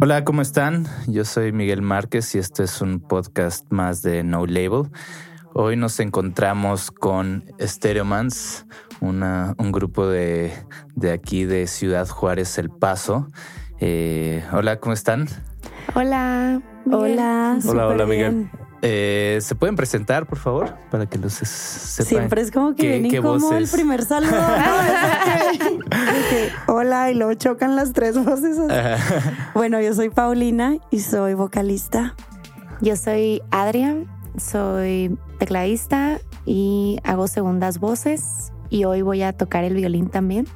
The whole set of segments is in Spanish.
Hola, ¿cómo están? Yo soy Miguel Márquez y este es un podcast más de No Label. Hoy nos encontramos con Stereomans, una, un grupo de, de, aquí de Ciudad Juárez, El Paso. Eh, hola, ¿cómo están? Hola. Hola. Hola, hola, Miguel. Eh, ¿Se pueden presentar, por favor? Para que los sepan. Siempre es como que viene como el primer saludo. hola, y luego chocan las tres voces. bueno, yo soy Paulina y soy vocalista. Yo soy Adrián, soy tecladista y hago segundas voces. Y hoy voy a tocar el violín también.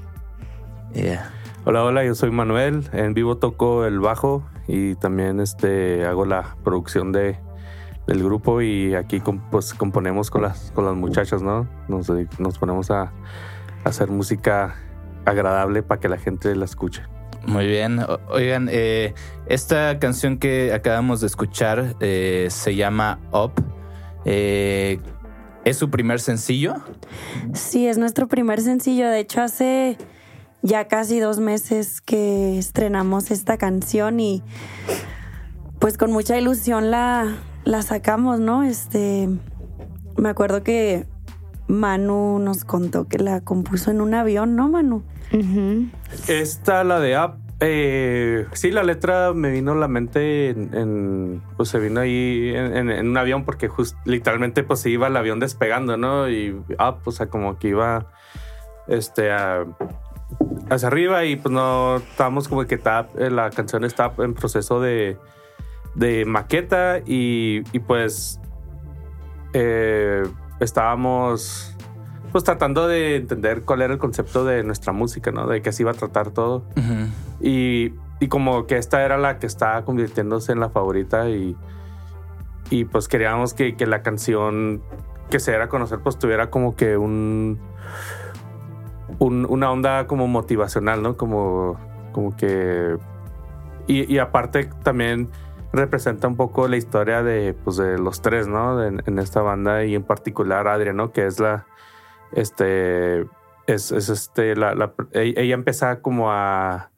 Hola, hola, yo soy Manuel. En vivo toco el bajo y también este, hago la producción de, del grupo y aquí pues componemos con las, con las muchachas, ¿no? Nos, nos ponemos a, hacer música agradable para que la gente la escuche. Muy bien. Oigan, eh, esta canción que acabamos de escuchar eh, se llama Up. Eh, ¿Es su primer sencillo? Sí, es nuestro primer sencillo. De hecho, hace ya casi dos meses que estrenamos esta canción y pues con mucha ilusión la, la sacamos, ¿no? Este, me acuerdo que Manu nos contó que la compuso en un avión, ¿no, Manu? Esta, la de App, eh, sí, la letra me vino a la mente en, pues se vino ahí en, un avión porque just, literalmente pues se iba el avión despegando, ¿no? Y ah, pues, o sea, como que iba este hacia arriba y pues no estábamos como que está, eh, la canción está en proceso de, de maqueta y, y pues eh, estábamos pues tratando de entender cuál era el concepto de nuestra música, ¿no? De qué se iba a tratar todo. y, y, como que esta era la que estaba convirtiéndose en la favorita y, y pues queríamos que, que la canción que se era a conocer pues tuviera como que un, un, una onda como motivacional, ¿no? Como, como que... Y, y aparte también representa un poco la historia de, pues, de los tres, ¿no? En, esta banda y en particular Adrián, ¿no? Que es la, este, es, este, la, e, ella empieza como a,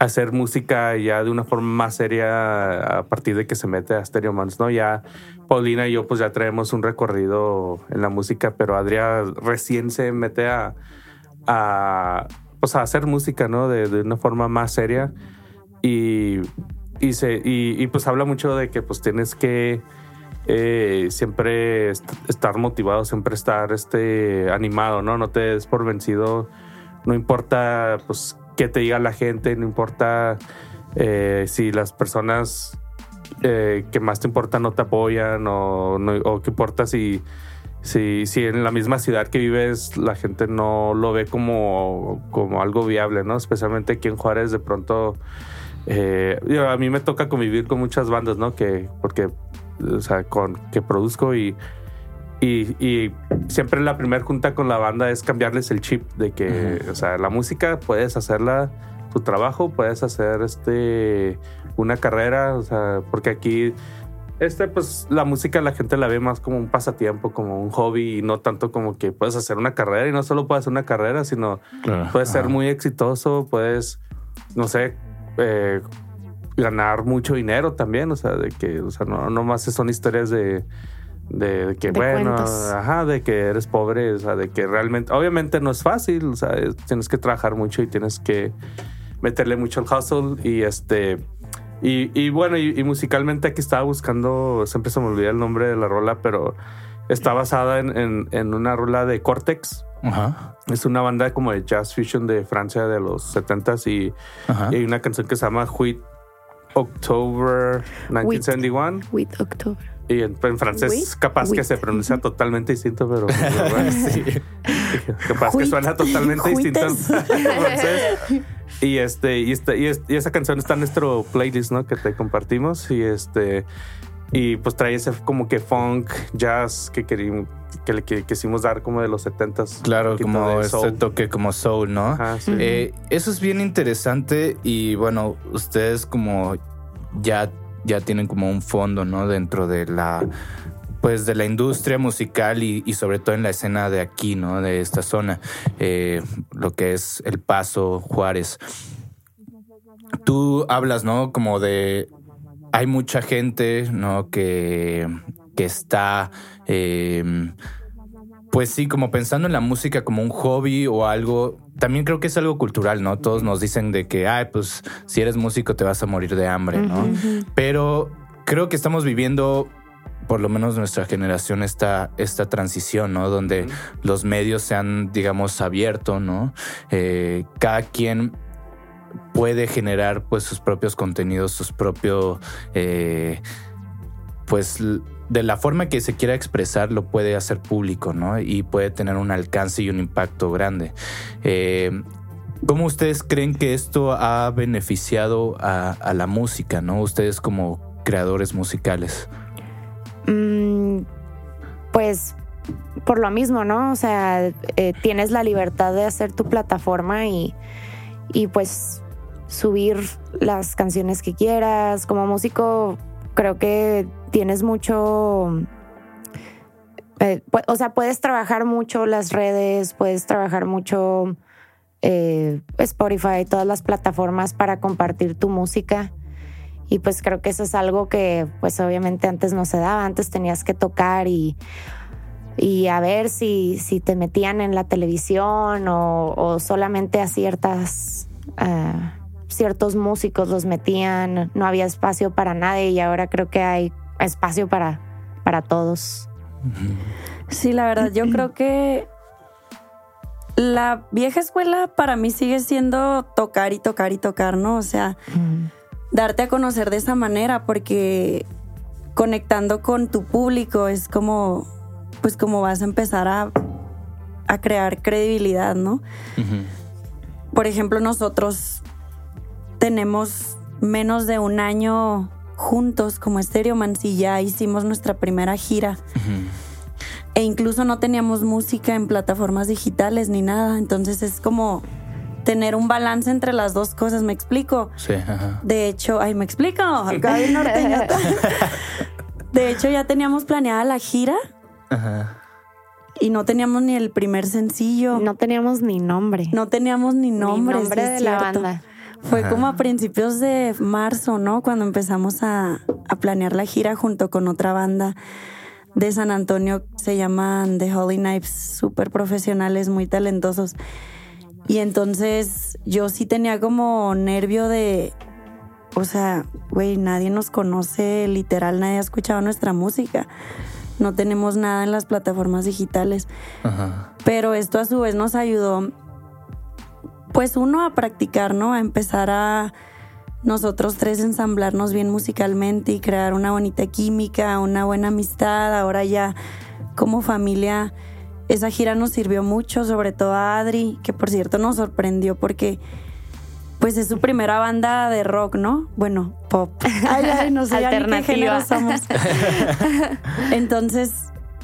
hacer música ya de una forma más seria a partir de que se mete a Stereo Mans, ¿no? Ya Paulina y yo pues ya traemos un recorrido en la música, pero Adrián recién se mete a, a, pues, a hacer música, ¿no? De, de una forma más seria y y, se, y, pues habla mucho de que pues tienes que eh, siempre estar motivado, siempre estar este, animado, ¿no? No te des por vencido, no importa pues qué te diga la gente, no importa eh, si las personas eh, que más te importan no te apoyan o, no, o qué importa si, si, si en la misma ciudad que vives la gente no lo ve como, como algo viable, ¿no? Especialmente aquí en Juárez de pronto eh, a mí me toca convivir con muchas bandas, ¿no? Que, porque, o sea, con, que produzco y, y, siempre la primera junta con la banda es cambiarles el chip de que, o sea, la música puedes hacerla tu trabajo, puedes hacer este una carrera, o sea, porque aquí este pues la música la gente la ve más como un pasatiempo, como un hobby y no tanto como que puedes hacer una carrera y no solo puedes hacer una carrera, sino puedes ser muy exitoso, puedes no sé, eh, ganar mucho dinero también, o sea, de que, o sea, no, no más son historias de, de, que, bueno, ajá, de que eres pobre, o sea, de que realmente, obviamente no es fácil, o sea, tienes que trabajar mucho y tienes que meterle mucho al hustle y este, y, y bueno, y, musicalmente aquí estaba buscando, siempre se me olvida el nombre de la rola, pero está basada en, en, en una rola de Cortex, es una banda como de jazz fusion de Francia de los 70s y, hay una canción que se llama Huit October 1971. Huit October. Y en, francés capaz que se pronuncia totalmente distinto, pero capaz que suena totalmente distinto en francés. Y este, y este, y, esa canción está en nuestro playlist, ¿no? Que te compartimos. Y este, y pues trae ese como que funk, jazz que queríamos, que le quisimos dar como de los 70s. Claro, como este toque como soul, ¿no? Eh, eso es bien interesante y bueno, ustedes como ya, ya tienen como un fondo, ¿no? Dentro de la pues de la industria musical y, sobre todo en la escena de aquí, ¿no? De esta zona, eh, lo que es El Paso, Juárez. Tú hablas, ¿no? Como de hay mucha gente, ¿no? Que, que está, em, pues sí, como pensando en la música como un hobby o algo. También creo que es algo cultural, ¿no? Todos nos dicen de que, ay, pues si eres músico te vas a morir de hambre, ¿no? Pero creo que estamos viviendo por lo menos nuestra generación esta, esta transición, ¿no? Donde los medios se han, digamos, abierto, ¿no? Eh, cada quien puede generar pues sus propios contenidos, sus propios, eh, pues de la forma que se quiera expresar lo puede hacer público, ¿no? Y puede tener un alcance y un impacto grande. Eh, ¿Cómo ustedes creen que esto ha beneficiado a, la música, no? Ustedes como creadores musicales. Mm, pues por lo mismo, ¿no? O sea, eh, tienes la libertad de hacer tu plataforma y, y pues subir las canciones que quieras. Como músico, creo que tienes mucho... eh, o sea, puedes trabajar mucho las redes, puedes trabajar mucho eh, Spotify, todas las plataformas para compartir tu música. Y pues creo que eso es algo que pues obviamente antes no se daba, antes tenías que tocar y, y a ver si, si te metían en la televisión o, o solamente a ciertas, ah, ciertos músicos los metían, no había espacio para nadie y ahora creo que hay espacio para, para todos. Sí, la verdad, yo creo que la vieja escuela para mí sigue siendo tocar y tocar y tocar, ¿no? O sea, darte a conocer de esa manera, porque conectando con tu público es como, pues como vas a empezar a, a crear credibilidad, ¿no? Por ejemplo, nosotros tenemos menos de un año juntos como y ya hicimos nuestra primera gira. E incluso no teníamos música en plataformas digitales ni nada. Entonces es como tener un balance entre las dos cosas, ¿me explico? Sí, ajá. De hecho, ay, ¿me explico? Acá norteñata. De hecho, ya teníamos planeada la gira Ajá. y no teníamos ni el primer sencillo. No, No teníamos ni nombre. teníamos ni Ni nombre. nombre sí de la banda. Fue Ajá. como a principios de marzo, ¿no? Cuando empezamos a, a planear la gira junto con otra banda de San Antonio, se llaman The Holy Knives, súper profesionales, muy talentosos. Y entonces yo sí tenía como nervio de, o sea, güey, nadie nos conoce, literal, nadie ha escuchado nuestra música. No tenemos nada en las plataformas digitales. Ajá. Pero esto a su vez nos ayudó, pues uno a practicar, ¿no? A empezar a nosotros tres ensamblarnos bien musicalmente y crear una bonita química, una buena amistad. Ahora ya como familia, esa gira nos sirvió mucho, sobre todo a Adri, que por cierto nos sorprendió porque pues es su primera banda de rock, ¿no? Bueno, pop. Ay, ay, no sé Alternativa. somos. Entonces,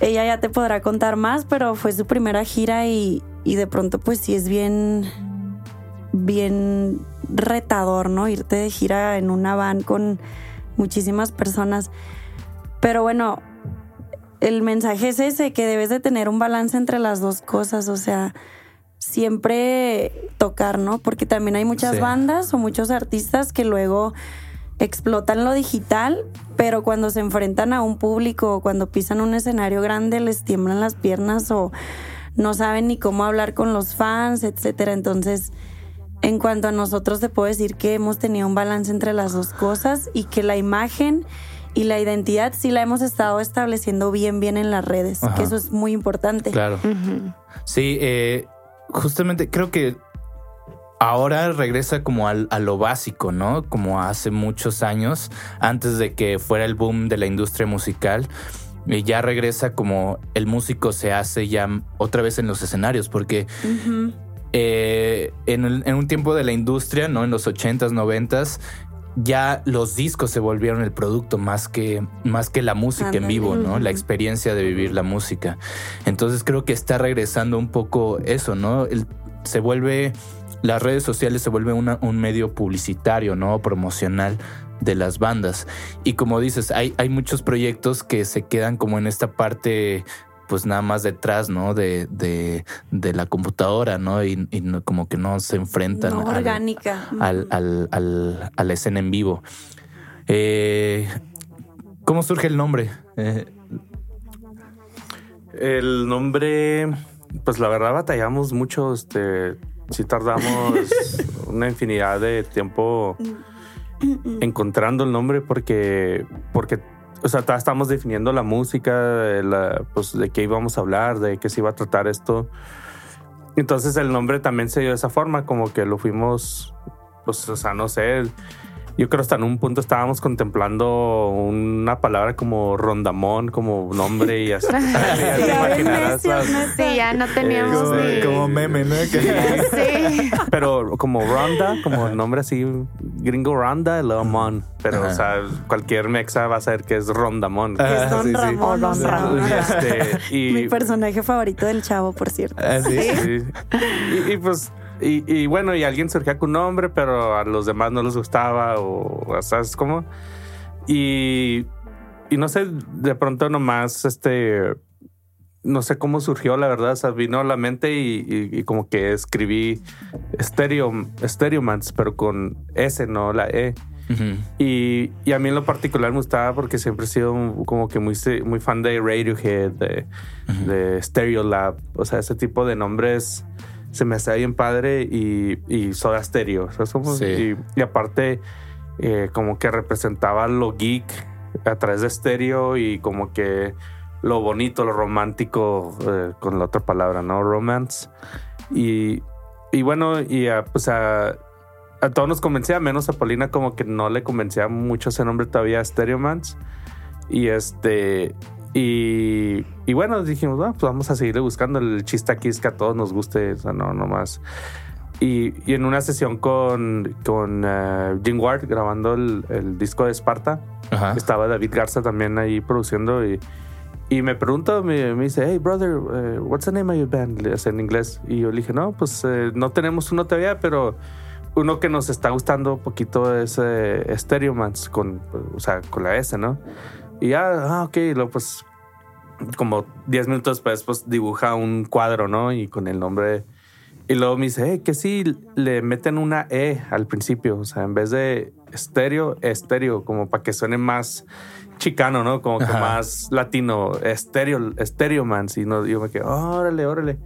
ella ya te podrá contar más, pero fue su primera gira y, y de pronto pues sí es bien, bien retador, ¿no? Irte de gira en una van con muchísimas personas. Pero bueno, el mensaje es ese, que debes de tener un balance entre las dos cosas, o sea, siempre tocar, ¿no? Porque también hay muchas Sí. bandas o muchos artistas que luego explotan lo digital, pero cuando se enfrentan a un público o cuando pisan un escenario grande les tiemblan las piernas o no saben ni cómo hablar con los fans, etcétera. Entonces, en cuanto a nosotros te puedo decir que hemos tenido un balance entre las dos cosas y que la imagen y la identidad sí la hemos estado estableciendo bien bien en las redes, Ajá. que eso es muy importante. Claro. Sí, eh, justamente creo que ahora regresa como al- a lo básico, ¿no? Como hace muchos años, antes de que fuera el boom de la industria musical. Y ya regresa como el músico se hace ya otra vez en los escenarios, porque. Eh, en, el- en un tiempo de la industria, ¿no? En los 80s, 90s, ya los discos se volvieron el producto más que, más que la música en vivo, ¿no? La experiencia de vivir la música. Entonces creo que está regresando un poco eso, ¿no? El- se vuelve, las redes sociales se vuelve una- un medio publicitario, ¿no? Promocional de las bandas. Y como dices, hay, hay muchos proyectos que se quedan como en esta parte pues nada más detrás, ¿no? De, de, de la computadora, ¿no? Y, y no- como que no se enfrentan No orgánica. al, al, al- a la escena en vivo. Eh, ¿Cómo surge el nombre? Eh, El nombre, pues la verdad batallamos mucho, este, sí tardamos una infinidad de tiempo encontrando el nombre porque, porque, o sea, todavía estamos definiendo la música, de la, pues de qué íbamos a hablar, de qué se iba a tratar esto. Entonces el nombre también se dio de esa forma, como que lo fuimos, pues, o sea, no sé, yo creo hasta en un punto estábamos contemplando una palabra como rondamón, como nombre y así. ya te imaginarás las- Sí, ya no teníamos Como, ni- como meme, ¿no? Que- Sí. pero como Ronda, como el nombre así, gringo Ronda, luego Mon. Pero, Ajá. o sea, cualquier mexa va a saber que es Rondamón. Ah, Es Don sí, sí. Ramón. O Don Ramón. Y este, y, Mi personaje favorito del chavo, por cierto. Ah, sí. Sí. Y, y, pues, y, y bueno, y alguien surgía con un nombre, pero a los demás no les gustaba o, ¿sabes cómo? Y, y no sé, de pronto nomás, este, no sé cómo surgió, la verdad, o sea, vino a la mente y, y- y como que escribí Stereo, Stereomans, pero con S, no la E. Ujú. Y, y a mí en lo particular me gustaba porque siempre he sido un- como que muy, muy fan de Radiohead, de, de Stereolab. O sea, ese tipo de nombres se me hacía bien padre y, y Soda Stereo. Somos- Sí. y, y aparte, eh, como que representaba lo geek a través de Stereo y como que lo bonito, lo romántico, eh, con la otra palabra, ¿no? Romance. Y, y bueno, y a, pues a, a todos nos convencía, menos a Paulina como que no le convencía mucho ese nombre todavía, Stereomans. Y este, y, y bueno, dijimos, "Ah, pues vamos a seguirle buscando. El chiste aquí es que a todos nos guste, o sea, no, no más. Y, y en una sesión con, con eh, Jim Ward grabando el, el disco de Esparta, estaba David Garza también ahí produciendo y, y me pregunta, me, me dice, hey brother, eh, what's the name of your band? Le en inglés. Y yo le dije, no, pues eh, no tenemos uno todavía, pero uno que nos está gustando un poquito es eh, Stereomans, con, o sea, con la S, ¿no? Y ya, ah, ok, y luego pues como 10 minutos después pues dibuja un cuadro, ¿no? Y con el nombre... Y luego me dice, eh, que sí, le meten una E al principio, o sea, en vez de estéreo, estéreo, como para que suene más chicano, ¿no? Como que Ajá. más latino, estéreo, estéreo man. Y no, yo me quedé, órale, órale.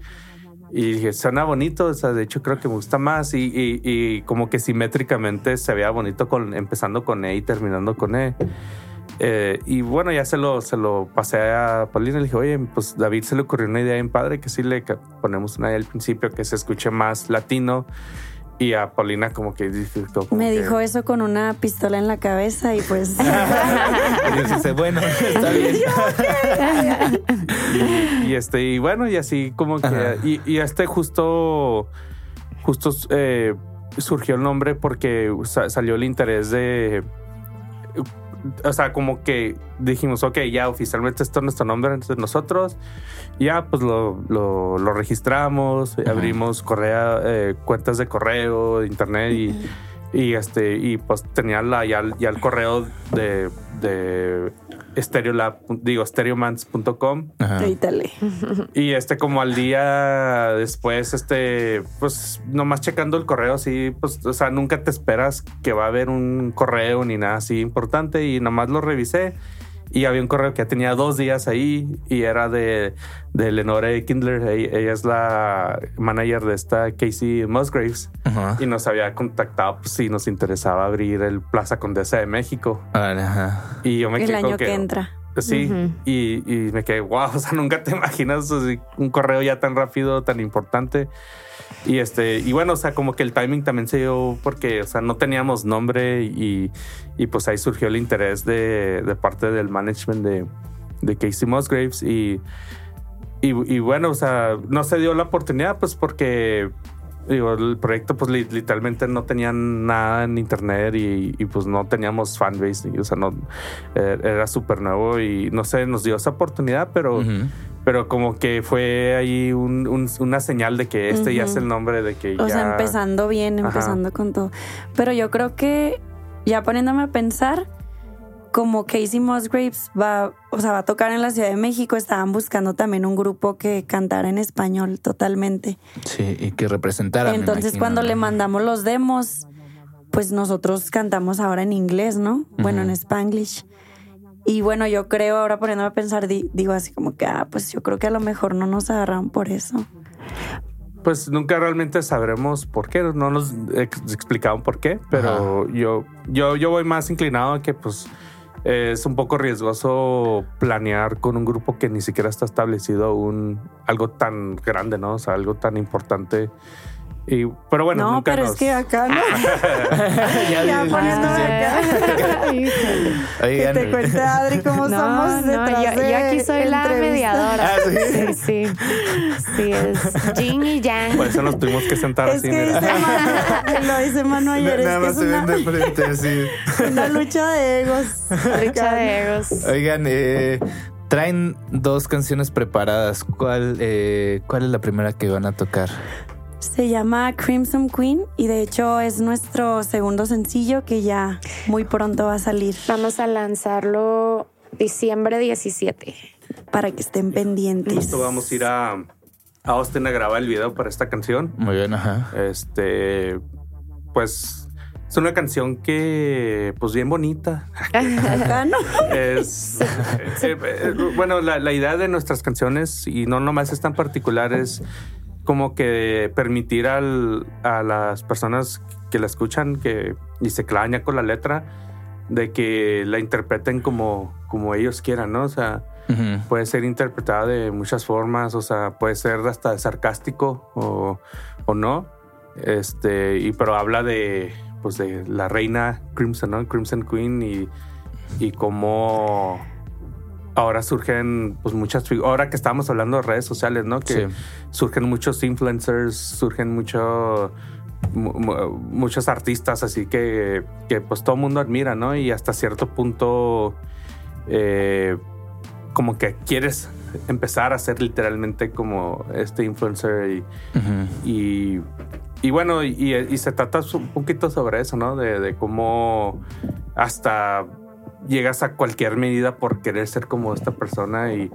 Y dije, suena bonito, o sea, de hecho creo que me gusta más y, y- y como que simétricamente se veía bonito con, empezando con E y terminando con E. Eh, y bueno, ya se lo, se lo pasé a Paulina y le dije, oye, pues David se le ocurrió una idea bien padre que sí le ponemos una idea al principio que se escuche más latino. Y a Paulina como que como Me que- dijo eso con una pistola en la cabeza y pues Y dice, bueno, está bien. y este y bueno y así como que y, y este justo justo eh, surgió el nombre porque sa- salió el interés de o sea como que dijimos ok ya oficialmente esto es nuestro nombre entre nosotros ya pues lo, lo, lo registramos abrimos correa eh, cuentas de correo de internet y y este y pues tenía la ya, el- ya el correo de de Stereolab, digo stereomans.com y este como al día después este pues nomás checando el correo así pues o sea nunca te esperas que va a haber un correo ni nada así importante y nomás lo revisé y había un correo que ya tenía dos días ahí y era de, de Lenore Kindler. Ella, ella es la manager de esta Casey Musgraves y nos había contactado pues, si nos interesaba abrir el Plaza Condesa de México. Y yo me El quedé como año que entra. Sí, y, y me quedé, wow, o sea, nunca te imaginas así, un correo ya tan rápido, tan importante. Y este, y bueno, o sea, como que el timing también se dio porque, o sea, no teníamos nombre y, y pues ahí surgió el interés de, de parte del management de, de Casey Musgraves y, y, bueno, o sea, no se dio la oportunidad pues porque digo, el proyecto pues li- literalmente no tenía nada en internet y, y, pues no teníamos fanbase, y, o sea, no eh, era súper nuevo y no sé, nos dio esa oportunidad, pero. Pero como que fue ahí un- un- una señal de que este ya es el nombre, de que O ya... sea, empezando bien, Ajá. empezando con todo. Pero yo creo que ya poniéndome a pensar, como Casey Musgraves va, o sea, va a tocar en la Ciudad de México, estaban buscando también un grupo que cantara en español totalmente. Sí, y que representara. Entonces, cuando le mandamos los demos, pues nosotros cantamos ahora en inglés, ¿no? Bueno, en. Spanglish. Y bueno, yo creo, ahora poniéndome a pensar, di- digo así como que, ah, pues yo creo que a lo mejor no nos agarran por eso. Pues nunca realmente sabremos por qué, no nos ex- explicaban por qué, pero yo, yo, yo voy más inclinado a que pues es un poco riesgoso planear con un grupo que ni siquiera está establecido un algo tan grande, ¿no? O sea, algo tan importante. Y, pero bueno, no, nunca pero nos... es que acá no. ya, Ya poniéndome sí, acá. Que te cuente Adri cómo No, somos no, detrás yo, de yo aquí soy la entrevista. mediadora. Ah, ¿sí? sí, sí. Sí, es yin y yang. Por eso nos tuvimos que sentar Es así. que mira. dice Manu, lo dice Manu ayer, nada es que más es se ven una, de frente así. una lucha de egos. Lucha de egos. Oigan, eh, traen dos canciones preparadas. ¿Cuál, eh, ¿Cuál es la primera que van a tocar? Se llama Crimson Queen y de hecho es nuestro segundo sencillo que ya muy pronto va a salir Vamos a lanzarlo diciembre 17. para que estén pendientes. Justo vamos a ir a, a Austin a grabar el video para esta canción. Muy bien, ajá. Este, pues es una canción que, pues bien bonita. ¿no? Es, eh, eh, bueno, la, la idea de nuestras canciones, y no nomás es tan particular, es como que permitir al- a las personas que la escuchan que, y se clavan con la letra, de que la interpreten como, como ellos quieran, ¿no? O sea, puede ser interpretada de muchas formas, o sea, puede ser hasta sarcástico o, o no. Este, y pero habla de pues de la reina Crimson, ¿no? Crimson Queen y, y cómo ahora surgen pues muchas ahora que estamos hablando de redes sociales, ¿no? Que Sí. surgen muchos influencers, surgen mucho mu- mu- muchos artistas así que, que pues todo el mundo admira, ¿no? Y hasta cierto punto eh, como que quieres empezar a ser literalmente como este influencer y, y, y bueno, y, y se trata un poquito sobre eso, ¿no? De, de cómo hasta llegas a cualquier medida por querer ser como esta persona y,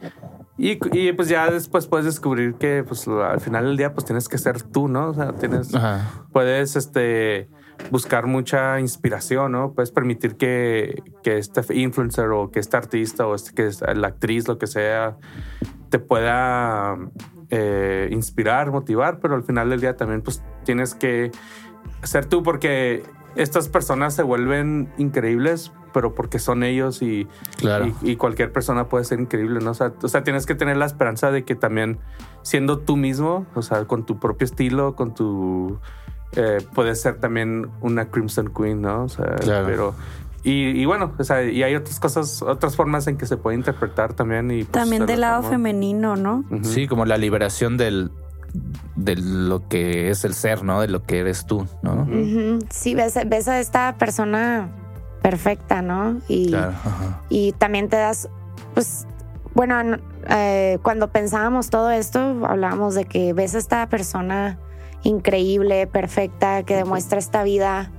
y, y, pues ya después puedes descubrir que pues al final del día pues tienes que ser tú, ¿no? O sea, tienes, Ajá. puedes este, buscar mucha inspiración, ¿no? Puedes permitir que, que este influencer o que este artista o este, que es la actriz, lo que sea, te pueda eh, inspirar, motivar, pero al final del día también pues tienes que ser tú porque estas personas se vuelven increíbles, pero porque son ellos y, Claro. y, y cualquier persona puede ser increíble, ¿no? O sea, o sea, tienes que tener la esperanza de que también siendo tú mismo, o sea, con tu propio estilo, con tu... eh, puedes ser también una Crimson Queen, ¿no? O sea, Claro. pero... Y, y bueno, o sea, y hay otras cosas, otras formas en que se puede interpretar también. Y, pues, También de del lado amor. femenino, ¿no? Sí, como la liberación del de lo que es el ser, ¿no? De lo que eres tú, ¿no? Ujú. Sí, ves, ves a esta persona perfecta, ¿no? Y, Claro. Y también te das, pues, bueno, eh, cuando pensábamos todo esto, hablábamos de que ves a esta persona increíble, perfecta, que demuestra esta vida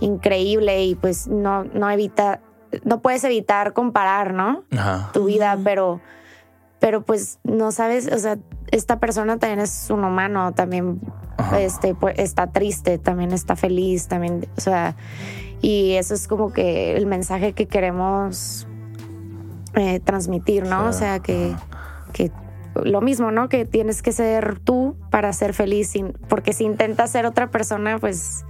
increíble y pues no, no evita, no puedes evitar comparar, ¿no? Ajá. tu vida, pero, pero pues no sabes, o sea, esta persona también es un humano, también Ajá. este, pues, está triste, también está feliz, también, o sea, y eso es como que el mensaje que queremos eh, transmitir, ¿no? O sea, que, que lo mismo, ¿no? Que tienes que ser tú para ser feliz, sin- porque si intentas ser otra persona, pues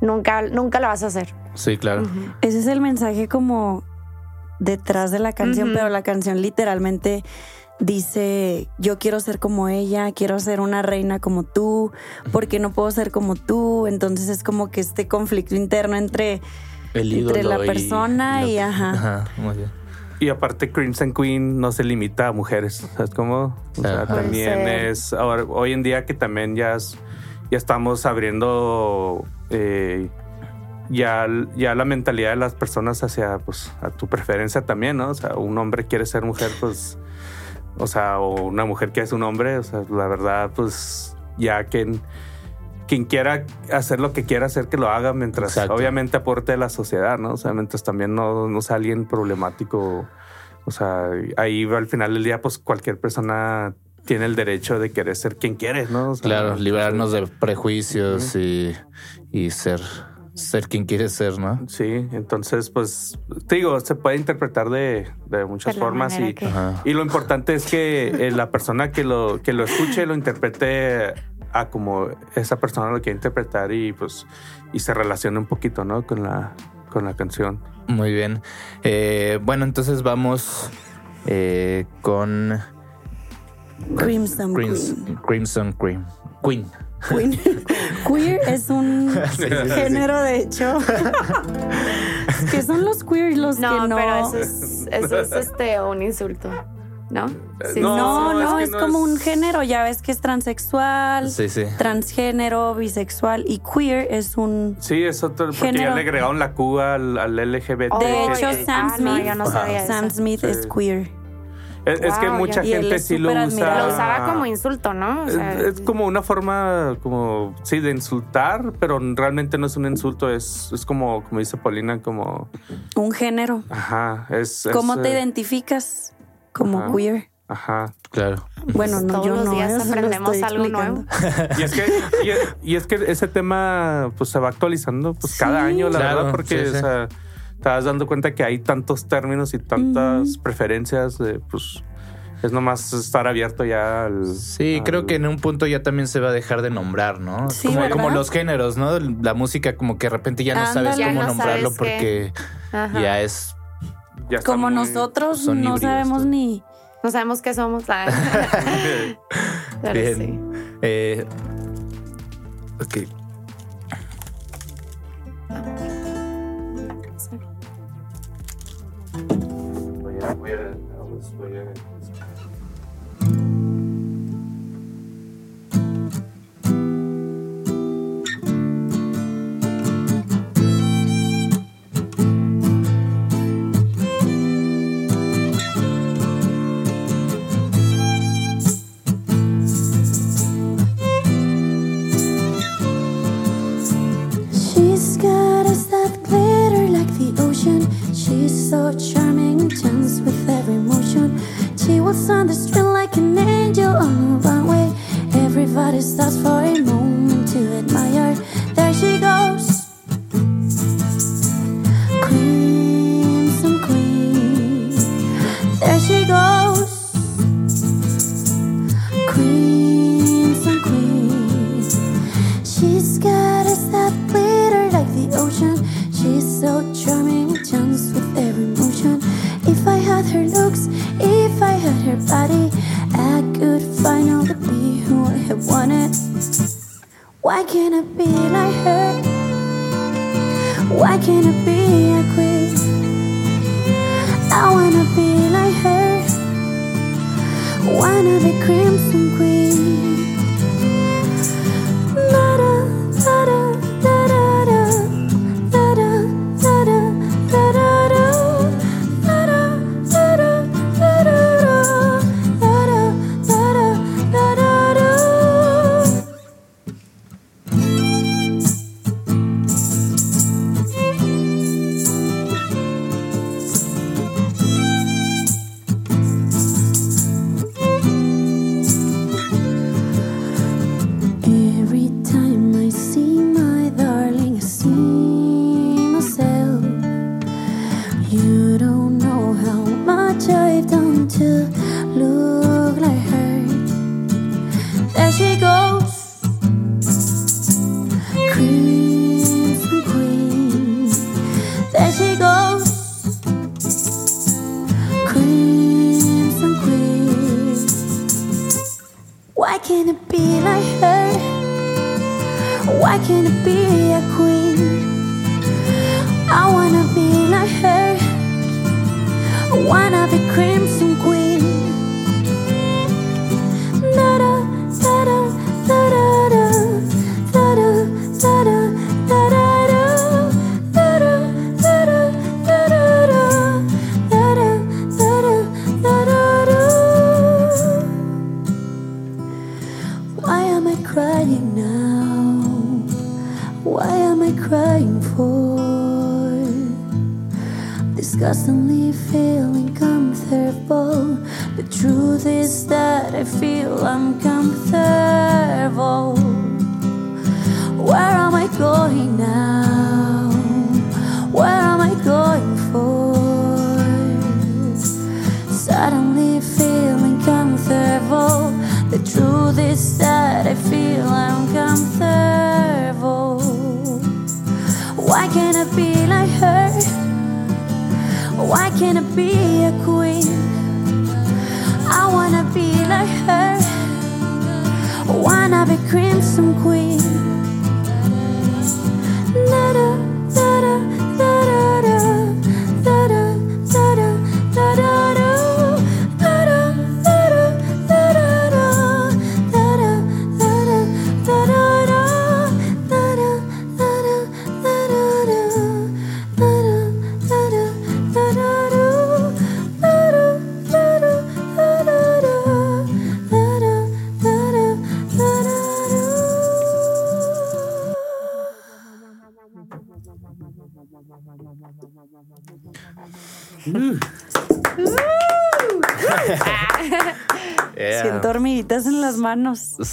nunca, nunca lo vas a hacer. Sí, claro. Ese es el mensaje como detrás de la canción, pero la canción literalmente dice, yo quiero ser como ella, quiero ser una reina como tú, porque no puedo ser como tú. Entonces es como que este conflicto interno entre, El entre la y- persona y, ajá. Ajá, muy bien. Y aparte, Crimson Queen no se limita a mujeres. ¿Sabes cómo? O sea, Ajá. también es. Ahora, hoy en día que también ya, es- ya estamos abriendo eh, ya, ya la mentalidad de las personas hacia pues, a tu preferencia también, ¿no? O sea, un hombre quiere ser mujer, pues. O sea, o una mujer quiere ser un hombre. O sea, la verdad, pues ya quien, quien quiera hacer lo que quiera hacer, que lo haga mientras Exacto. obviamente aporte a la sociedad, ¿no? O sea, mientras también no, no sea alguien problemático. O sea, ahí al final del día, pues cualquier persona tiene el derecho de querer ser quien quiere, ¿no? O sea, Claro, liberarnos de prejuicios y, y ser, ser quien quieres ser, ¿no? Sí, entonces, pues, te digo, se puede interpretar de, de muchas formas y, que- y lo importante es que eh, la persona que lo, que lo escuche lo interprete a como esa persona lo quiere interpretar y pues y se relacione un poquito, ¿no? Con la, con la canción. Muy bien. Eh, bueno, entonces vamos eh, con Crimson Crims- Queen. Crimson Cream. Queen. Queen. Queer es un sí, sí. género, de hecho. Es que son los queer los No, que no. pero eso es, eso es este, un insulto, ¿no? Sí, no, No, no, es que como es- un género. Ya ves que es transexual, Sí, sí. transgénero, bisexual y queer es un. Sí, es otro, porque Género. ya le agregaron la Q al, al LGBT. Oh, De hecho. Sam Ah, no, Smith, yo no sabía Sam. Smith Sí. es queer. Es, es que mucha gente sí lo usa. admirado. Lo usaba como insulto, ¿no? O Es, sea, es como una forma, como, sí, de insultar, pero realmente no es un insulto, es, es como, como dice Paulina, como, Un género. ajá, es... es, ¿Cómo te eh, identificas como ajá. queer? Ajá. Claro. Bueno, no, Todos yo los no. días solo aprendemos algo explicando. Y es que, y es, y es que ese tema, pues, se va actualizando, pues, cada año, la Claro, verdad, porque, sí, sí. o sea, te vas dando cuenta que hay tantos términos y tantas preferencias, de, pues, es nomás estar abierto ya al... Sí, al- creo que en un punto ya también se va a dejar de nombrar, ¿no? Sí, como, como los géneros, ¿no? La música como que de repente ya no Ándale. sabes Ya cómo no nombrarlo sabes porque ya es... ya Como nosotros no híbridos, sabemos ni. no sabemos qué somos. Pero Bien. sí. Eh, ok. Voy a- voy a- so charming, intense with every motion. She walks on the street like an angel on the runway. Everybody stops for a moment to admire.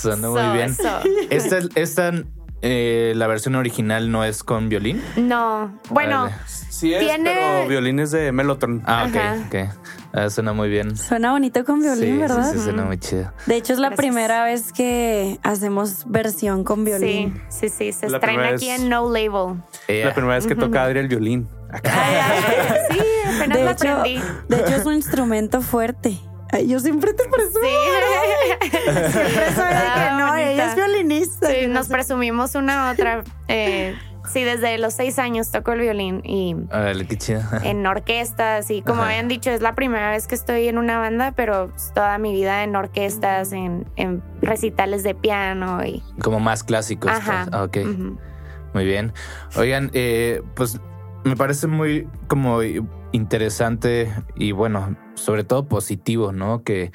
Suena muy So, bien. so. Esta, esta eh, la versión original no es con violín. No, bueno, Órale. Sí es, Tiene- pero violines de Mellotron. Ah, ok, Ajá. ok. Ah, suena muy bien. Suena bonito con violín, sí, ¿verdad? Sí, sí, suena muy chido. De hecho, es la Gracias. primera vez que hacemos versión con sí, violín. sí, sí, se La estrena aquí es- en No Label. Eh, La primera vez que toca Adri el violín. Acá. Sí, apenas De lo hecho, aprendí. de hecho, es un instrumento fuerte. Ay, yo siempre te presumo. Sí. Siempre soy de que Ah, no, bonita. ella es violinista. Sí, no nos sé. presumimos una otra. Eh, sí, desde los seis años toco el violín y Órale, qué chido. en orquestas y como Ajá. habían dicho, es la primera vez que estoy en una banda, pero toda mi vida en orquestas, en, en recitales de piano y... Como más clásicos. Ajá. pues. Ah, ok. Muy bien. Oigan, eh, pues me parece muy como interesante y bueno, sobre todo positivo, ¿no? Que,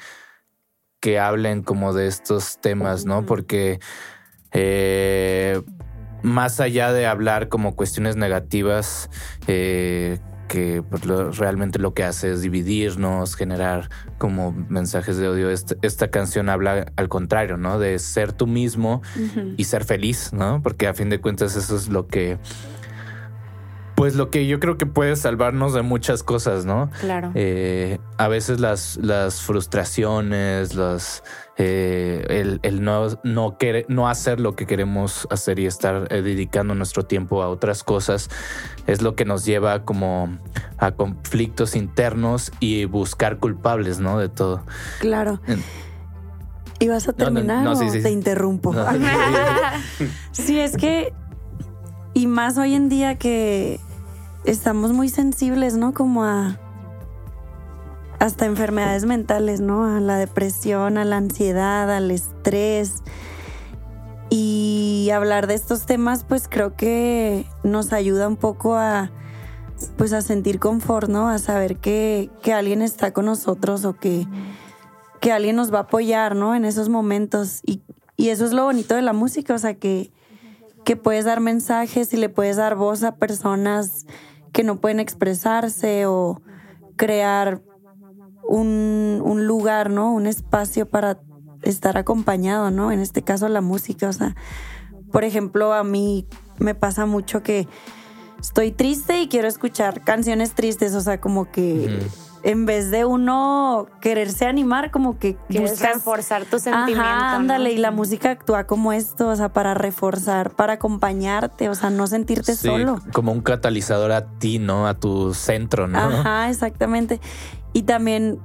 que hablen como de estos temas, ¿no? Porque eh, más allá de hablar como cuestiones negativas, eh, que pues, lo- realmente lo que hace es dividirnos, generar como mensajes de odio. Esta, esta canción habla al contrario, ¿no? De ser tú mismo y ser feliz, ¿no? Porque a fin de cuentas eso es lo que, pues lo que yo creo que puede salvarnos de muchas cosas, ¿no? Claro. Eh, a veces las, las frustraciones, los, eh, el, el no, no, querer- no hacer lo que queremos hacer y estar eh, dedicando nuestro tiempo a otras cosas es lo que nos lleva como a conflictos internos y buscar culpables, ¿no? De todo. Claro. En- ¿Ibas a No, no, terminar no, o sí, sí. te interrumpo? No. Sí, es que, y más hoy en día que estamos muy sensibles, ¿no? Como a hasta enfermedades mentales, ¿no? A la depresión, a la ansiedad, al estrés. Y hablar de estos temas, pues creo que nos ayuda un poco a pues a sentir confort, ¿no? A saber que, que alguien está con nosotros o que, que alguien nos va a apoyar, ¿no? En esos momentos. Y, y eso es lo bonito de la música, o sea, que, que puedes dar mensajes y le puedes dar voz a personas que no pueden expresarse o crear un, un lugar, ¿no? Un espacio para estar acompañado, ¿no? En este caso la música, o sea, por ejemplo, a mí me pasa mucho que estoy triste y quiero escuchar canciones tristes, o sea, como que en vez de uno quererse animar, como que Quieres buscas- reforzar tu sentimiento. Ajá, ¿no? ándale, y la música actúa como esto, o sea, para reforzar, para acompañarte, o sea, no sentirte Sí, solo. como un catalizador a ti, ¿no? A tu centro, ¿no? Ajá, exactamente. Y también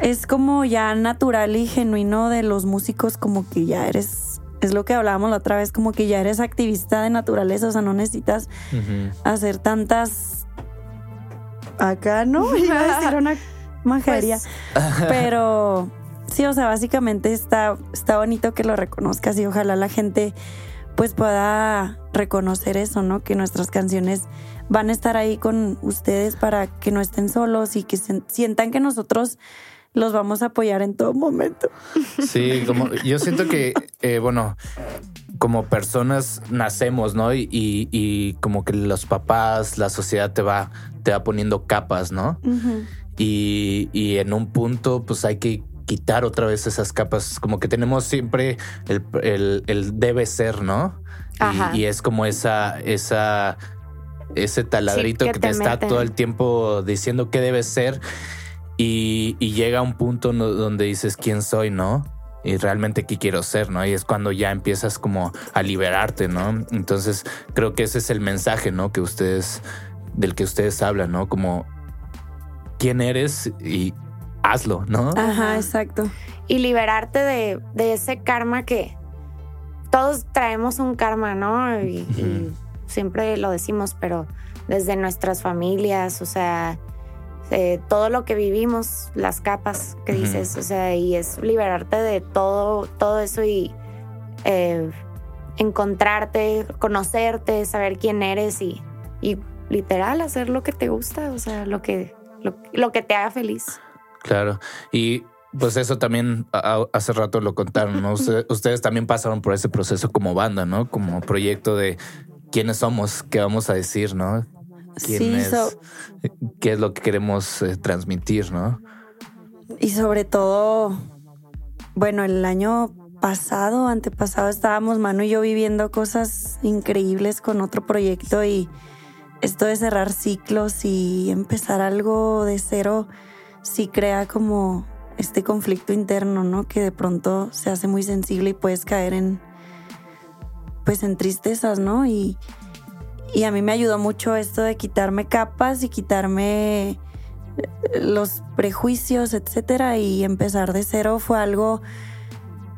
es como ya natural y genuino de los músicos, como que ya eres, es lo que hablábamos la otra vez, como que ya eres activista de naturaleza, o sea, no necesitas hacer tantas acá, ¿no? Iba a decir una majería. Pues, Pero sí, o sea, básicamente está, está bonito que lo reconozcas y ojalá la gente pues pueda reconocer eso, ¿no? Que nuestras canciones van a estar ahí con ustedes para que no estén solos y que se- sientan que nosotros los vamos a apoyar en todo momento. Sí, como yo siento que, eh, bueno, como personas nacemos, ¿no? Y, y- y como que los papás, la sociedad te va, te va poniendo capas, ¿no? Y, y en un punto, pues hay que quitar otra vez esas capas. Como que tenemos siempre el, el- el debe ser, ¿no? Y- Ajá. Y, es como esa, esa, ese taladrito que que, te te, está todo el tiempo diciendo qué debe ser. Y, y llega un punto no- donde dices quién soy, ¿no? Y realmente qué quiero ser, ¿no? Y es cuando ya empiezas como a liberarte, ¿no? Entonces creo que ese es el mensaje, ¿no? Que ustedes, del que ustedes hablan, ¿no? Como quién eres y hazlo, ¿no? Ajá, exacto. y liberarte de, de ese karma que todos traemos un karma, ¿no? Y, y siempre lo decimos, pero desde nuestras familias, o sea, eh, todo lo que vivimos, las capas que dices, o sea, y es liberarte de todo, todo eso y eh, encontrarte, conocerte, saber quién eres y, y literal hacer lo que te gusta, o sea, lo que, lo, lo que te haga feliz. Claro. Y pues eso también a- hace rato lo contaron, ¿no? Usted- ustedes también pasaron por ese proceso como banda, ¿no? Como proyecto de quiénes somos, qué vamos a decir, ¿no? ¿Quién Sí, es, so- qué es lo que queremos eh, transmitir, ¿no? Y sobre todo, bueno, el año pasado, antepasado, estábamos Manu y yo viviendo cosas increíbles con otro proyecto y esto de cerrar ciclos y empezar algo de cero, sí crea como este conflicto interno, ¿no? Que de pronto se hace muy sensible y puedes caer en, pues en tristezas, ¿no? Y, y a mí me ayudó mucho esto de quitarme capas y quitarme los prejuicios, etcétera, y empezar de cero fue algo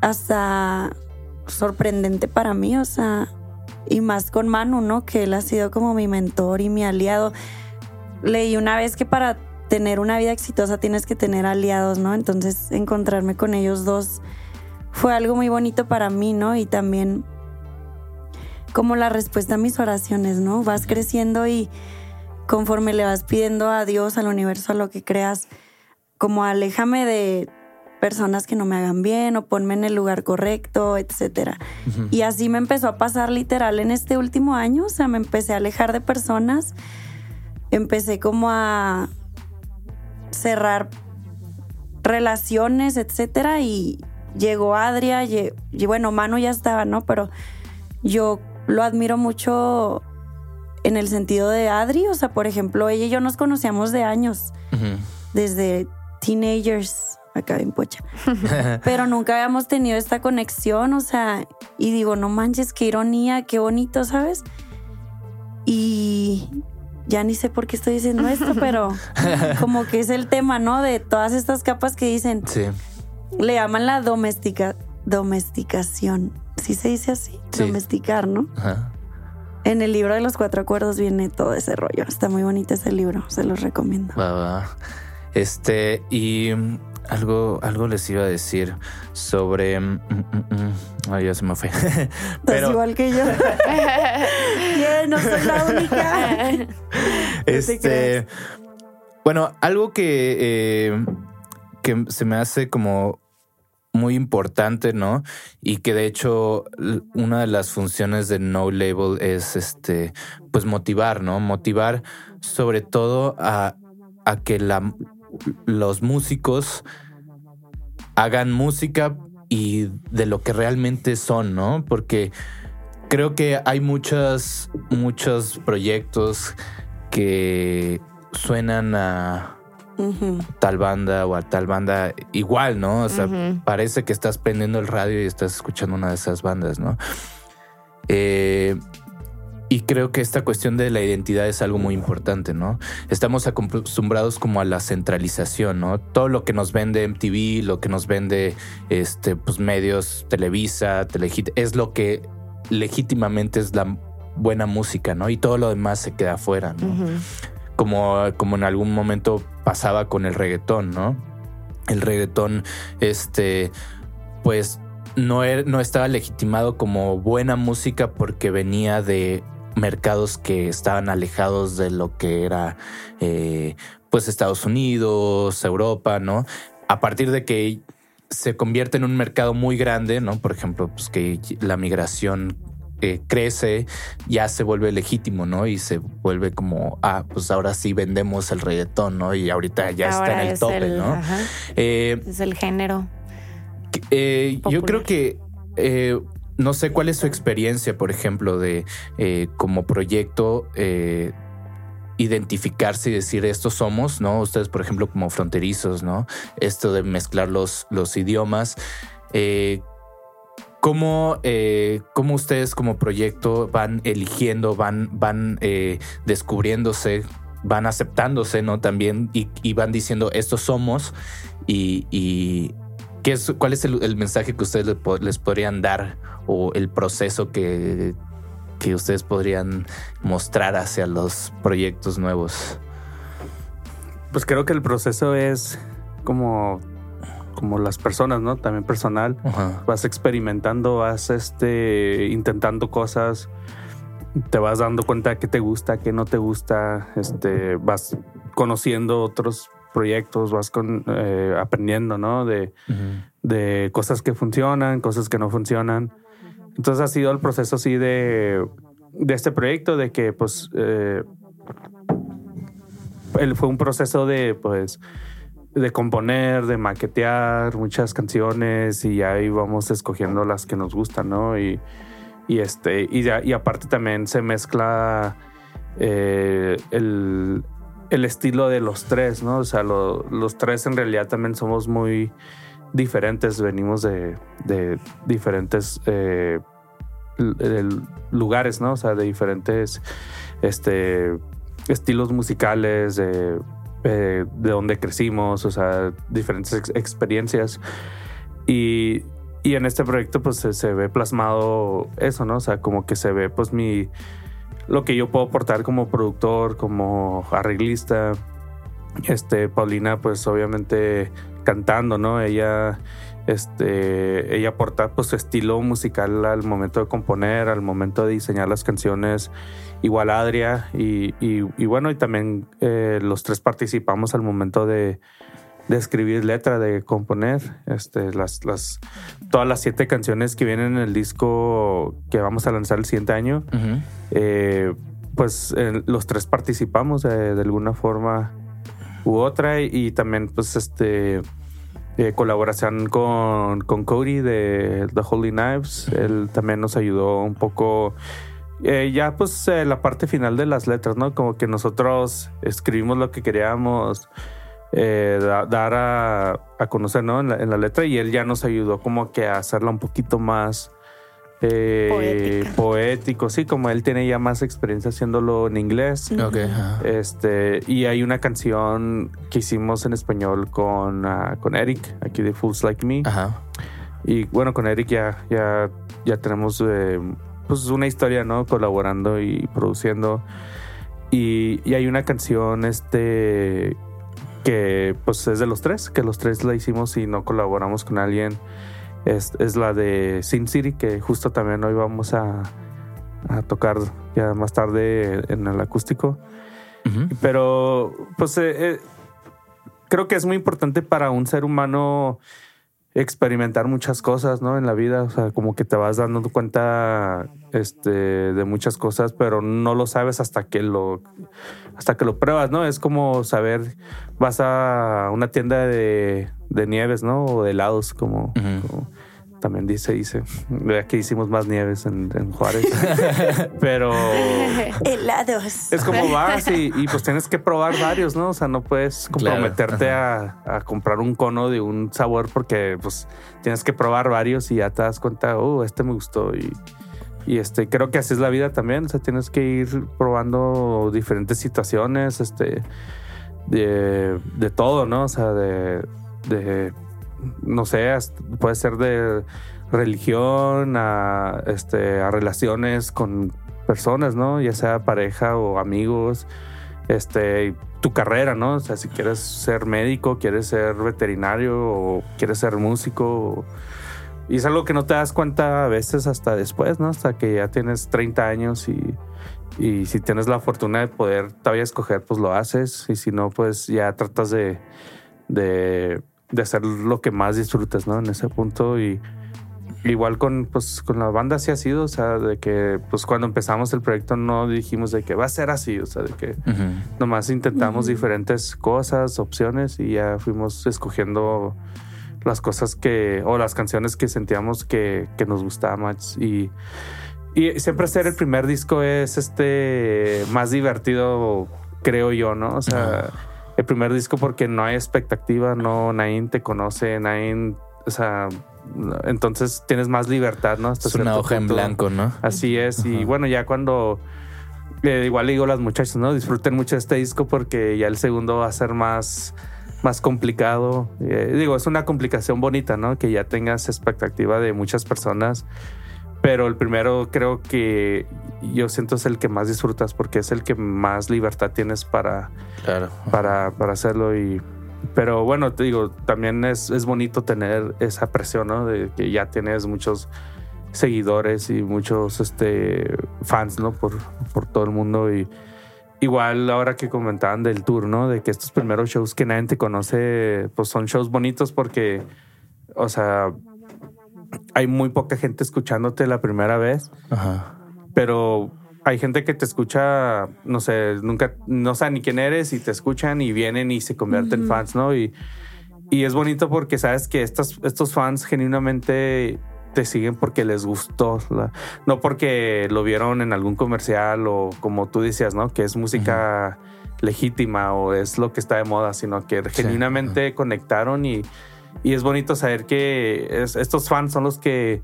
hasta sorprendente para mí, o sea, y más con Manu, ¿no? Que él ha sido como mi mentor y mi aliado. Leí una vez que para tener una vida exitosa tienes que tener aliados, ¿no? Entonces encontrarme con ellos dos fue algo muy bonito para mí, ¿no? Y también como la respuesta a mis oraciones, ¿no? Vas creciendo y conforme le vas pidiendo a Dios, al universo, a lo que creas, como aléjame de personas que no me hagan bien o ponme en el lugar correcto, etcétera. Y así me empezó a pasar literal en este último año, o sea, me empecé a alejar de personas, empecé como a cerrar relaciones, etcétera, y llegó Adria, lle- y bueno, Manu ya estaba, ¿no? Pero yo lo admiro mucho en el sentido de Adri, o sea, por ejemplo, ella y yo nos conocíamos de años, desde teenagers acá en Pocha. Pero nunca habíamos tenido esta conexión, o sea, y digo, no manches, qué ironía, qué bonito, ¿sabes? Y ya ni sé por qué estoy diciendo esto, pero como que es el tema, ¿no? De todas estas capas que dicen, Sí. le llaman la domestica, domesticación. ¿Sí se dice así? Sí. Domesticar, ¿no? Ajá. En el libro de los cuatro acuerdos viene todo ese rollo. Está muy bonito ese libro, se los recomiendo. Va, va. Este, y mm, algo, algo les iba a decir sobre. mm, mm, mm, Ay, ya se me fue. Pero igual que yo. Bien, no soy la única. te este. Bueno, algo que, eh, que se me hace como muy importante, ¿no? Y que de hecho una de las funciones de No Label es este, pues motivar, ¿no? Motivar sobre todo a, a que la, los músicos hagan música y de lo que realmente son, ¿no? Porque creo que hay muchos, muchos proyectos que suenan a Tal banda o a tal banda igual, ¿no? O sea, parece que estás prendiendo el radio y estás escuchando una de esas bandas, ¿no? Eh, y creo que esta cuestión de la identidad es algo muy importante, ¿no? Estamos acostumbrados como a la centralización, ¿no? Todo lo que nos vende MTV, lo que nos vende este, pues, medios, Televisa, Telehit, es lo que legítimamente es la buena música, ¿no? Y todo lo demás se queda afuera, ¿no? Como, como en algún momento pasaba con el reggaetón, ¿no? El reggaetón, este, pues no, er- no estaba legitimado como buena música porque venía de mercados que estaban alejados de lo que era, eh, pues, Estados Unidos, Europa, ¿no? A partir de que se convierte en un mercado muy grande, ¿no? Por ejemplo, pues que la migración eh, crece, ya se vuelve legítimo, ¿no? Y se vuelve como, ah, pues ahora sí vendemos el reggaetón, ¿no? Y ahorita ya está en el es tope, el- ¿no? ajá, Eh, es el género. eh, yo creo que no sé cuál es su experiencia, por ejemplo, de como proyecto eh, identificarse y decir estos somos, ¿no? Ustedes, por ejemplo, como fronterizos, ¿no? Esto de mezclar los, los idiomas. Eh, ¿Cómo, eh, cómo ustedes como proyecto van eligiendo, van, van eh, descubriéndose, van aceptándose, ¿no? También y, van diciendo estos somos y, ¿qué es, cuál es el, el mensaje que ustedes les podrían dar o el proceso que, que ustedes podrían mostrar hacia los proyectos nuevos? Pues creo que el proceso es como, como las personas, ¿no? También personal. Ajá. Vas experimentando, vas este, intentando cosas, te vas dando cuenta que te gusta, que no te gusta, este, vas conociendo otros proyectos, vas con, eh, aprendiendo, ¿no? De, de cosas que funcionan, cosas que no funcionan. Entonces ha sido el proceso así de, de este proyecto, de que pues eh, él fue un proceso de pues de componer, de maquetear muchas canciones y ya íbamos escogiendo las que nos gustan, ¿no? Y, este, y, y aparte también se mezcla eh, el, el estilo de los tres, ¿no? O sea, lo- los tres en realidad también somos muy diferentes, venimos de, de diferentes eh, lugares, ¿no? O sea, de diferentes este, estilos musicales, eh, de donde crecimos, o sea, diferentes ex- experiencias. Y, y en este proyecto pues se, se ve plasmado eso, ¿no? O sea, como que se ve pues mi... Lo que yo puedo aportar como productor, como arreglista. Este, Paulina pues obviamente cantando, ¿no? Ella, este, ella aporta pues su estilo musical al momento de componer, al momento de diseñar las canciones, igual Adria y, y- y bueno, y también eh, los tres participamos al momento de, de escribir letra, de componer, este, las, las, todas las siete canciones que vienen en el disco que vamos a lanzar el siguiente año, eh, pues eh, los tres participamos de alguna forma u otra y, también pues este eh, colaboración con, con Cody de The Holy Knives. Él también nos ayudó un poco. eh, ya pues eh, la parte final de las letras, ¿no? Como que nosotros escribimos lo que queríamos da- dar a, a conocer, ¿no? En la letra y él ya nos ayudó como que a hacerla un poquito más eh, Poética. poético, sí, como él tiene ya más experiencia haciéndolo en inglés. Ok, ajá. Este, y hay una canción que hicimos en español con, ah, con Eric, aquí de Fools Like Me. Ajá. Y bueno, con Eric ya, ya, ya tenemos eh, pues una historia, ¿no? Colaborando y produciendo. Y, y hay una canción, este, que pues es de los tres, que los tres la hicimos y no colaboramos con alguien. Es, es la de Sin City, que justo también hoy vamos a, a tocar ya más tarde en el acústico. Pero, pues, eh, eh, creo que es muy importante para un ser humano experimentar muchas cosas, ¿no? En la vida, o sea, como que te vas dando cuenta, este, de muchas cosas, pero no lo sabes hasta que lo, hasta que lo pruebas, ¿no? Es como saber, vas a una tienda de, de nieves, ¿no? O de helados, como, también dice, dice, aquí hicimos más nieves en, en Juárez, pero Helados. es como vas y, y, pues tienes que probar varios, ¿no? O sea, no puedes Claro, comprometerte a, a comprar un cono de un sabor porque pues tienes que probar varios y ya te das cuenta, oh, este me gustó y, y este creo que así es la vida también, o sea, tienes que ir probando diferentes situaciones, este, de, de todo, ¿no? O sea, de, de no sé, puede ser de religión a, este, a relaciones con personas, ¿no? Ya sea pareja o amigos, este, tu carrera, ¿no? O sea, si quieres ser médico, quieres ser veterinario o quieres ser músico. Y es algo que no te das cuenta a veces hasta después, ¿no? Hasta que ya tienes 30 años y, y si tienes la fortuna de poder todavía escoger, pues lo haces. Y si no, pues ya tratas de, de, de hacer lo que más disfrutas, ¿no? En ese punto y igual con, pues, con la banda sí ha sido, o sea, de que pues cuando empezamos el proyecto no dijimos de que va a ser así, o sea, de que Ujú. nomás intentamos diferentes cosas, opciones y ya fuimos escogiendo las cosas que, o las canciones que sentíamos que, que nos gustaban más y, y siempre hacer el primer disco es este más divertido, creo yo, ¿no? O sea, el primer disco porque no hay expectativa, no, nadie te conoce, nadie, o sea, entonces tienes más libertad, ¿no? Hasta Es una hoja en blanco, ¿no? Así es. Y bueno, ya cuando eh, igual le digo a las muchachas, ¿no? Disfruten mucho este disco porque ya el segundo va a ser más, más complicado. Eh, digo, es una complicación bonita, ¿no? Que ya tengas expectativa de muchas personas. Pero el primero creo que yo siento es el que más disfrutas porque es el que más libertad tienes para, Claro. para, para hacerlo y pero bueno te digo también es, es bonito tener esa presión ¿no? de que ya tienes muchos seguidores y muchos este fans no por, por todo el mundo y igual ahora que comentaban del tour no de que estos primeros shows que nadie te conoce pues son shows bonitos porque o sea hay muy poca gente escuchándote la primera vez Ajá. pero hay gente que te escucha, no sé, nunca, no sabe ni quién eres y te escuchan y vienen y se convierten en fans, ¿no? Y, y es bonito porque sabes que estas, estos fans genuinamente te siguen porque les gustó, la- no porque lo vieron en algún comercial o como tú decías, ¿no? Que es música legítima o es lo que está de moda, sino que genuinamente conectaron y, y es bonito saber que es- estos fans son los que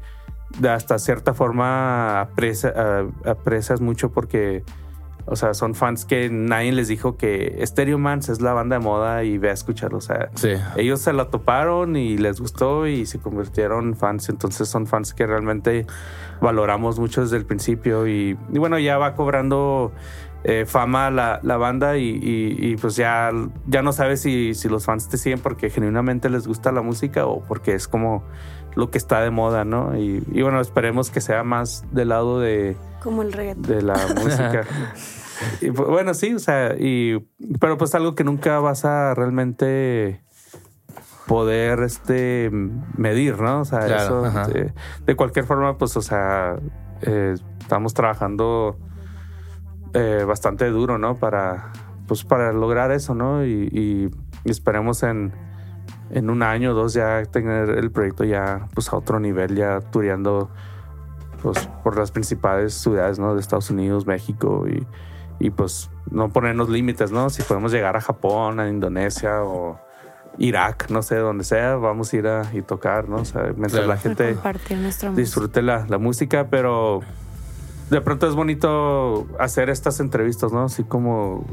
de hasta cierta forma aprecia- a- aprecias mucho porque, o sea, son fans que nadie les dijo que Stereo Mans es la banda de moda y ve a escucharlo. O sea, Sí. ellos se la toparon y les gustó y se convirtieron en fans. Entonces son fans que realmente valoramos mucho desde el principio y, y bueno, ya va cobrando eh, fama la, la banda y, y- y, pues ya, ya no sabes si, si los fans te siguen porque genuinamente les gusta la música o porque es como lo que está de moda, ¿no? Y, y bueno, esperemos que sea más del lado de, Como el reggaetón. de la música. Y, pues, bueno, sí, o sea, y, pero pues algo que nunca vas a realmente poder este medir, ¿no? O sea, Claro, eso de cualquier forma, pues, o sea, eh, estamos trabajando eh, bastante duro, ¿no? Para, pues, para lograr eso, ¿no? Y, y- y esperemos en, en un año o dos ya tener el proyecto ya, pues, a otro nivel, ya tureando pues por las principales ciudades ¿no? de Estados Unidos, México y, y pues no ponernos límites, ¿no? Si podemos llegar a Japón, a Indonesia o Irak, no sé, donde sea, vamos a ir a y tocar, ¿no? O sea, mientras Claro. la gente disfrute la, la música, pero de pronto es bonito hacer estas entrevistas, ¿no? Así como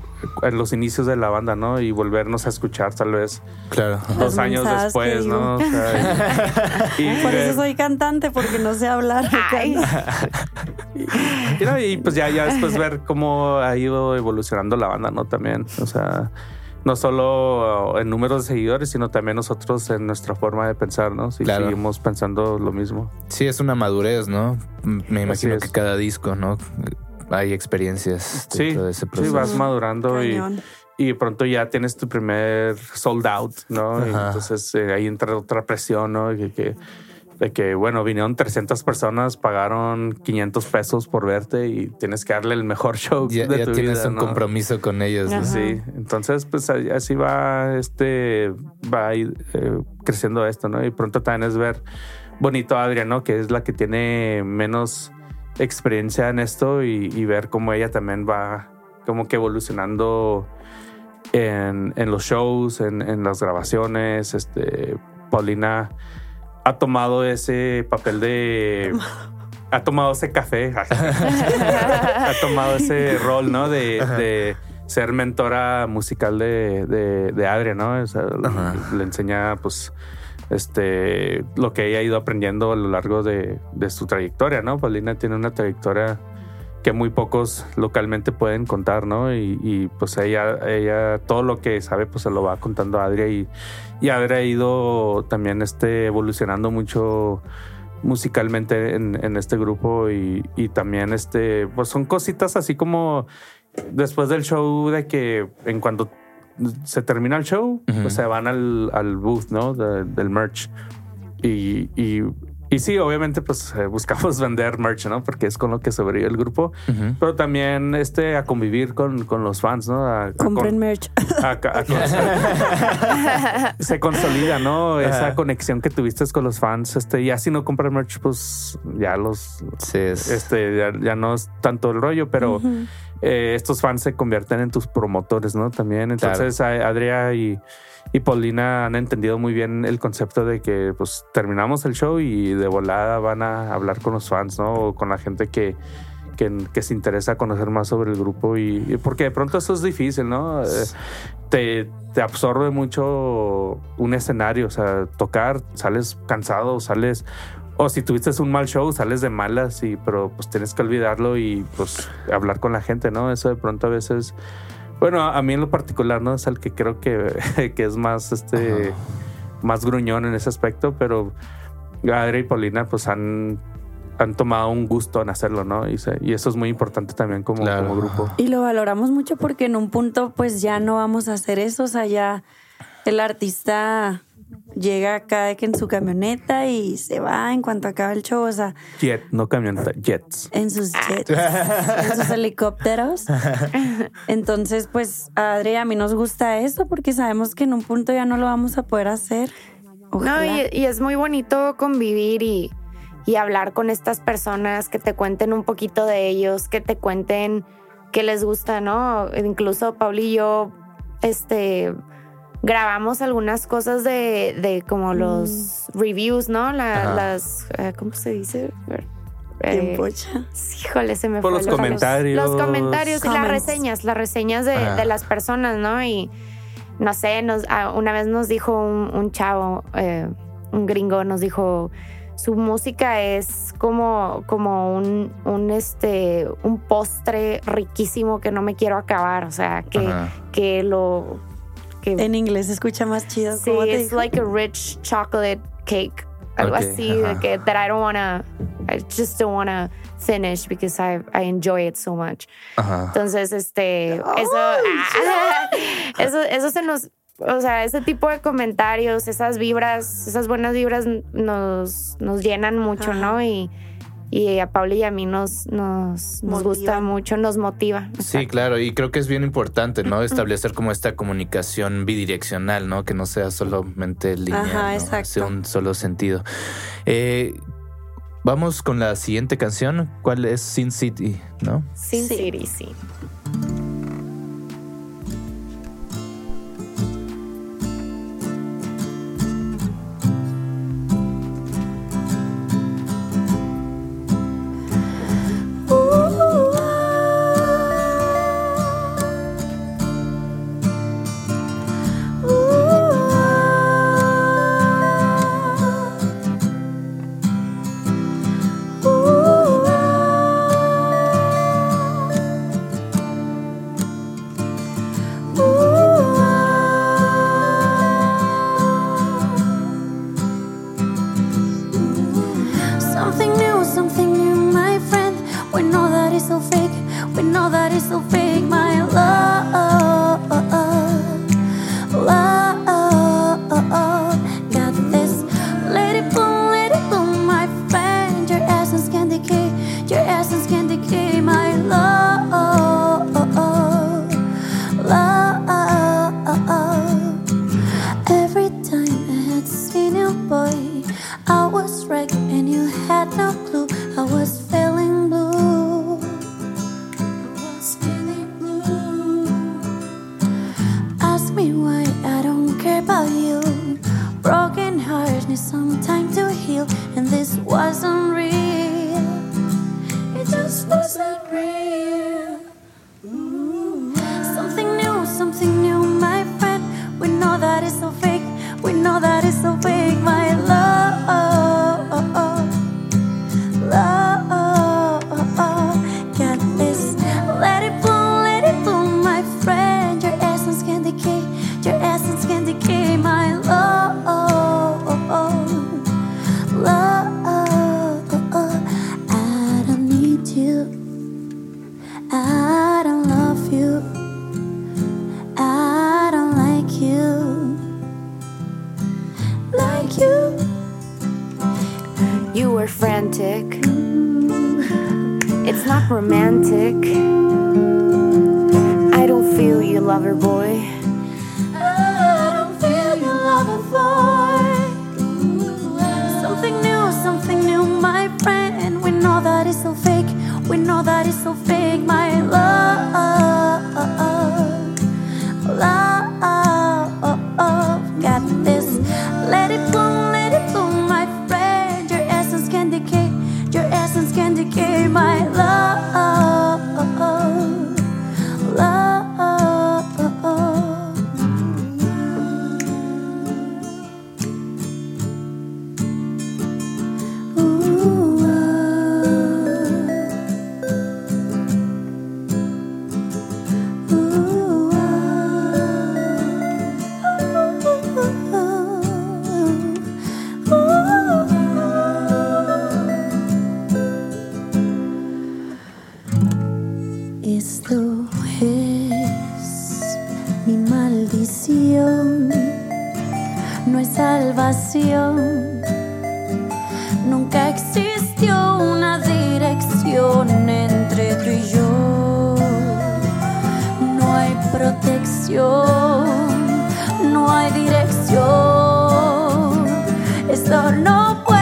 en los inicios de la banda, ¿no? Y volvernos a escuchar tal vez Claro. dos años después, ¿no? O sea, y, y Por ver- eso soy cantante, porque no sé hablar. Y, no, y, pues ya, ya después ver cómo ha ido evolucionando la banda, ¿no? También, o sea, no solo en números de seguidores, sino también nosotros en nuestra forma de pensar, ¿no? Si Claro. seguimos pensando lo mismo. Sí, es una madurez, ¿no? Me imagino es. que cada disco, ¿no? Hay experiencias Sí, dentro de ese sí, proceso. vas madurando y, y de pronto ya tienes tu primer sold out, ¿no? Y entonces eh, ahí entra otra presión, ¿no? Que, de que, bueno, vinieron 300 personas, pagaron 500 pesos por verte y tienes que darle el mejor show ya de ya tu tienes vida, un ¿no? compromiso con ellos. Sí, entonces pues así va este va a ir eh, creciendo esto, ¿no? Y pronto también es ver bonito a Adrián, ¿no? Que es la que tiene menos experiencia en esto y, y ver cómo ella también va como que evolucionando en, en los shows, en, en las grabaciones. Este, Paulina ha tomado ese papel de... Ha tomado ese café, ha tomado ese rol, ¿no? De, de ser mentora musical de, de, de Adria, ¿no? O sea, le enseña, pues, este, lo que ella ha ido aprendiendo a lo largo de, de su trayectoria, ¿no? Paulina tiene una trayectoria que muy pocos localmente pueden contar, ¿no? Y, y, pues ella, ella, todo lo que sabe, pues se lo va contando a Adria y, y Adria ha ido también este, evolucionando mucho musicalmente en, en este grupo y, y también este, pues son cositas así como después del show de que en cuanto se termina el show, pues se van al, al booth, ¿no? De- del merch. Y, y, y sí, obviamente, pues eh, buscamos vender merch, ¿no? Porque es con lo que sobrevive el grupo. Pero también este, a convivir con, con los fans, ¿no? A- a Compren con- merch. a- a- con- se consolida, ¿no? Esa conexión que tuviste con los fans. Este, ya si no compras merch, pues ya los, Sí, es. este, ya, ya no es tanto el rollo, pero. Eh, estos fans se convierten en tus promotores, ¿no? También. Entonces, a- Adria y, y Paulina han entendido muy bien el concepto de que, pues, terminamos el show y de volada van a hablar con los fans, ¿no? O con la gente que, que, que se interesa conocer más sobre el grupo y, y porque de pronto eso es difícil, ¿no? Eh, te, te absorbe mucho un escenario, o sea, tocar, sales cansado, sales o si tuviste un mal show, sales de malas, y, pero pues tienes que olvidarlo y pues hablar con la gente, ¿no? Eso de pronto a veces, bueno, a mí en lo particular, ¿no? Es el que creo que, que es más, este, Ajá. más gruñón en ese aspecto, pero Adri y Paulina pues han, han tomado un gusto en hacerlo, ¿no? Y, se- y eso es muy importante también como, Claro. como grupo. Y lo valoramos mucho porque en un punto pues ya no vamos a hacer eso, o sea, ya el artista llega acá de que en su camioneta y se va en cuanto acaba el show, o sea, Jet, no camioneta, jets. en sus jets, en sus helicópteros. Entonces, pues a Adri y a mí nos gusta eso porque sabemos que en un punto ya no lo vamos a poder hacer. No, y, y es muy bonito convivir y, y hablar con estas personas, que te cuenten un poquito de ellos, que te cuenten qué les gusta, ¿no? Incluso Paul y yo, este, grabamos algunas cosas de, de como los reviews, ¿no? La- las, eh, ¿cómo se dice? Eh. Híjole, se me Por fue. los los- comentarios. Los comentarios y las reseñas, las reseñas de, de las personas, ¿no? Y no sé, nos, ah, una vez nos dijo un, un chavo, eh, un gringo, nos dijo, su música es como, como un, un, este, un postre riquísimo que no me quiero acabar, o sea, que, Ajá. que lo... Que, En inglés se escucha más chido. sí, ¿cómo te it's dijo? like a rich chocolate cake. Algo Ok, así, de ajá. que that I don't wanna, I just don't wanna finish because I, I enjoy it so much. Ajá. Entonces, este, eso, ah, eso, eso se nos, o sea, ese tipo de comentarios, esas vibras, esas buenas vibras nos, nos llenan mucho, Ajá. ¿no? Y, y a Paula y a mí nos, nos, nos gusta mucho, nos motiva. Sí, claro, y creo que es bien importante, ¿no? Establecer como esta comunicación bidireccional, ¿no? Que no sea solamente lineal, Ajá, ¿no? exacto. sea un solo sentido. Eh, vamos con la siguiente canción. ¿Cuál es Sin City, no? Sin Sí. City, sí. Know that no puede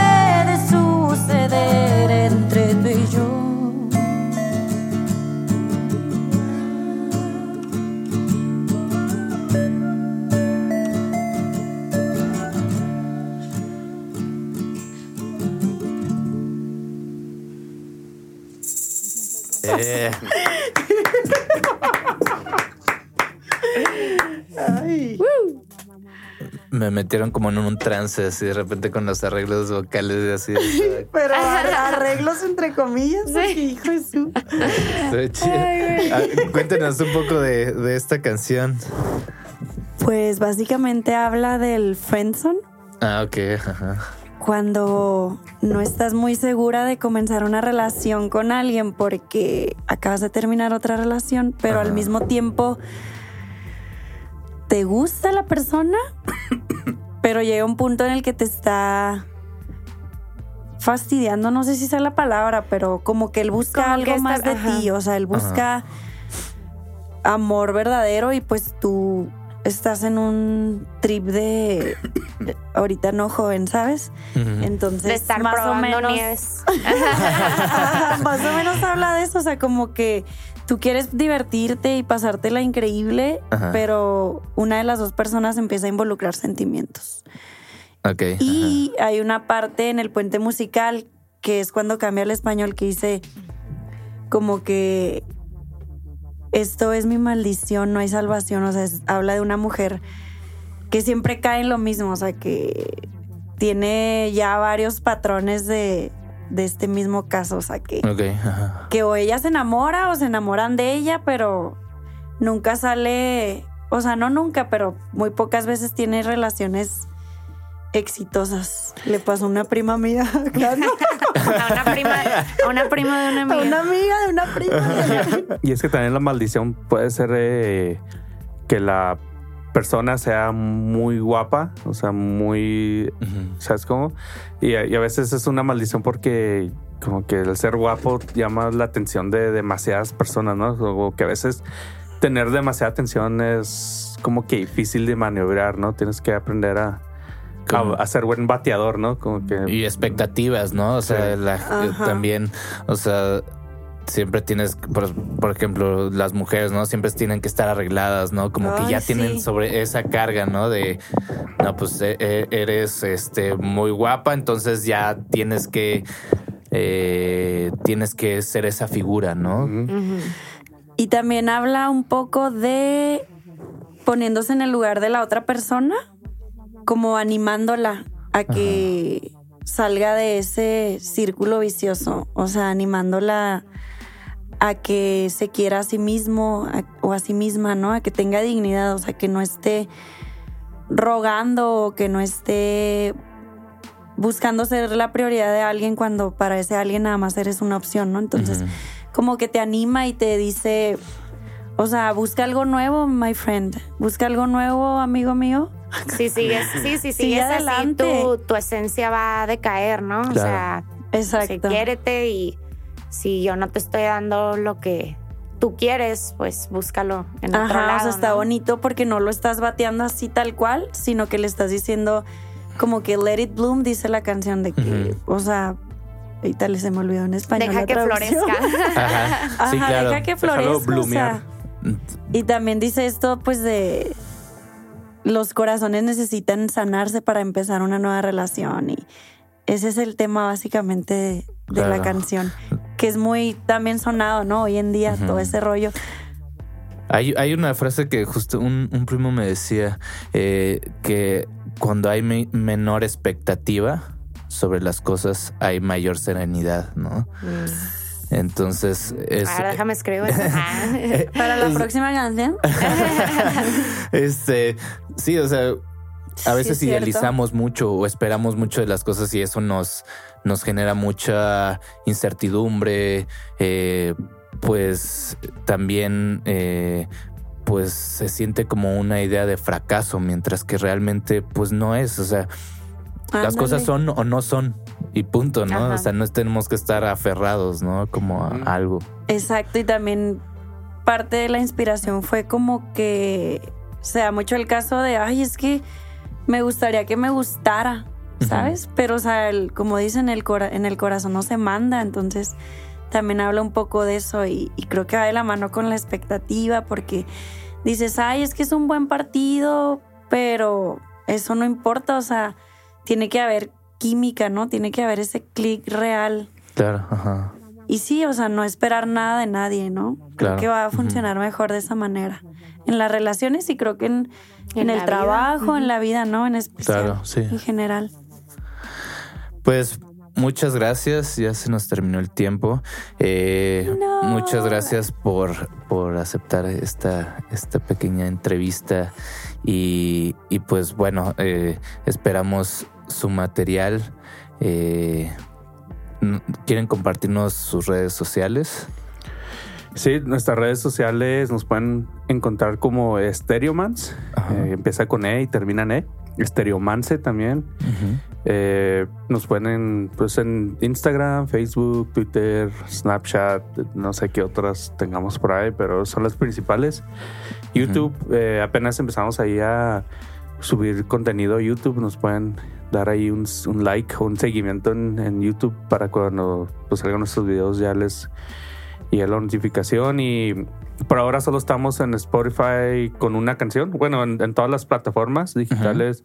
metieron como en un trance así de repente con los arreglos vocales así. Pero ar- arreglos entre comillas, porque, hijo de su. Ah, Cuéntenos un poco de, de esta canción. Pues básicamente habla del friendzone. Ah, ok. Ajá. cuando no estás muy segura de comenzar una relación con alguien porque acabas de terminar otra relación, pero al mismo tiempo te gusta la persona, pero llega un punto en el que te está fastidiando, no sé si sea la palabra, pero como que él busca Como algo más de ajá. ti, o sea, él busca amor verdadero y pues tú estás en un trip de ahorita no joven, ¿sabes? Entonces, de estar más o menos nieves. más o menos habla de eso, o sea, como que tú quieres divertirte y pasártela increíble, Ajá. pero una de las dos personas empieza a involucrar sentimientos. Ok. Y hay una parte en el puente musical que es cuando cambia al español que dice como que esto es mi maldición, no hay salvación, o sea, es- habla de una mujer que siempre cae en lo mismo, o sea, que tiene ya varios patrones de, de este mismo caso, o sea, que, ajá. Que o ella se enamora o se enamoran de ella, pero nunca sale, o sea, no nunca, pero muy pocas veces tiene relaciones exitosas. Le pasó a una prima mía, claro. A una prima, a una prima de una A amiga. una amiga de una prima. Y es que también la maldición puede ser eh, que la persona sea muy guapa, o sea, muy. ¿sabes cómo? Y, a- y a veces es una maldición porque como que el ser guapo llama la atención de demasiadas personas, ¿no? O que a veces tener demasiada atención es como que difícil de maniobrar, ¿no? Tienes que aprender a, Como- a, a ser buen bateador, ¿no? Como que... Y expectativas, ¿no? O sea, Sí. la- también, o sea, siempre tienes, por, por ejemplo, las mujeres, ¿no? Siempre tienen que estar arregladas, ¿no? Como que ya sí. tienen sobre esa carga, ¿no? De, no, pues e- e- eres este, muy guapa, entonces ya tienes que, eh, tienes que ser esa figura, ¿no? Y también habla un poco de poniéndose en el lugar de la otra persona, como animándola a que salga de ese círculo vicioso, o sea, animándola a que se quiera a sí mismo a- o a sí misma, ¿no? A que tenga dignidad, o sea, que no esté rogando o que no esté buscando ser la prioridad de alguien cuando para ese alguien nada más eres una opción, ¿no? Entonces, como que te anima y te dice, o sea, busca algo nuevo, my friend, busca algo nuevo, amigo mío. Si sigues, sí, Sigue sigues así, adelante. tu, tu esencia va a decaer, ¿no? O sea, sí, Exacto. quiérete y si yo no te estoy dando lo que tú quieres, pues búscalo en otro Ajá, lado. o sea, está ¿no? bonito porque no lo estás bateando así tal cual, sino que le estás diciendo como que let it bloom, dice la canción de que, o sea, ahorita le se me olvidó en español. Deja la que traducción. florezca. Ajá. Sí, Ajá, claro. deja que florezca. o bloomear. sea, y también dice esto, pues, de los corazones necesitan sanarse para empezar una nueva relación. Y ese es el tema básicamente de, de la canción, que es muy también sonado, ¿no? Hoy en día, todo ese rollo. Hay, hay una frase que justo un, un primo me decía eh, que cuando hay me- menor expectativa sobre las cosas hay mayor serenidad, ¿no? Entonces es Ahora déjame escribir eso. Para la próxima canción. este sí, o sea, a veces idealizamos mucho o esperamos mucho de las cosas y eso nos, nos genera mucha incertidumbre, eh, pues también eh, pues se siente como una idea de fracaso, mientras que realmente pues no es, o sea, las cosas son o no son y punto, ¿no? Ajá. O sea, no tenemos que estar aferrados, ¿no? Como a algo. Exacto, y también parte de la inspiración fue como que se da mucho el caso de, ay, es que me gustaría que me gustara. ¿sabes? Pero, o sea, el- como dicen, el cora- en el corazón no se manda, entonces también habla un poco de eso y, y creo que va de la mano con la expectativa porque dices, ay, es que es un buen partido, pero eso no importa, o sea, tiene que haber química, ¿no? Tiene que haber ese clic real. Claro, ajá. Y sí, o sea, no esperar nada de nadie, ¿no? Creo Claro. que va a funcionar mejor de esa manera. En las relaciones y creo que en, En en el vida. trabajo, en la vida, ¿no? En especial. Claro, sí. En general. Pues muchas gracias, ya se nos terminó el tiempo. Eh, No. Muchas gracias por, por aceptar esta, esta pequeña entrevista y, y pues bueno, eh, esperamos su material. Eh, ¿Quieren compartirnos sus redes sociales? Sí, nuestras redes sociales nos pueden encontrar como Stereomans. Eh, empieza con E y termina en E. Stereomance también. Eh, nos pueden pues en Instagram, Facebook, Twitter, Snapchat, no sé qué otras tengamos por ahí, pero son las principales. YouTube, eh, apenas empezamos ahí a subir contenido a YouTube, nos pueden dar ahí un, un like o un seguimiento en, en YouTube para cuando pues, salgan nuestros videos ya les llegue la notificación y por ahora solo estamos en Spotify con una canción, bueno, en, en todas las plataformas digitales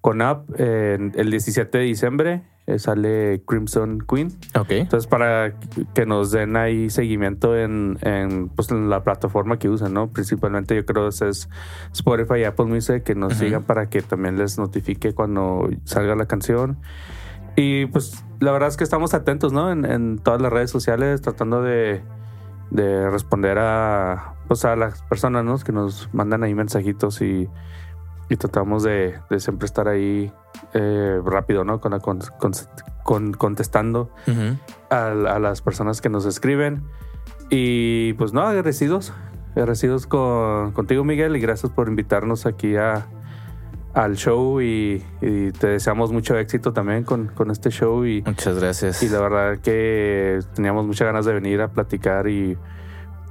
con app. El 17 de diciembre eh, sale Crimson Queen. Ok. Entonces, para que nos den ahí seguimiento en, en, pues, en la plataforma que usan, ¿no? Principalmente yo creo que es Spotify y Apple Music, que nos sigan para que también les notifique cuando salga la canción. Y pues la verdad es que estamos atentos, ¿no? En, en todas las redes sociales, tratando de, de responder a, pues, a las personas, ¿no? Que nos mandan ahí mensajitos y, y tratamos de, de siempre estar ahí eh, rápido, ¿no? Con, la con- con- con- contestando a, a las personas que nos escriben. Y pues no, agradecidos. Agradecidos con, contigo, Miguel, y gracias por invitarnos aquí a, al show. Y, y te deseamos mucho éxito también con, con este show. Y, Muchas gracias. y la verdad que teníamos muchas ganas de venir a platicar y,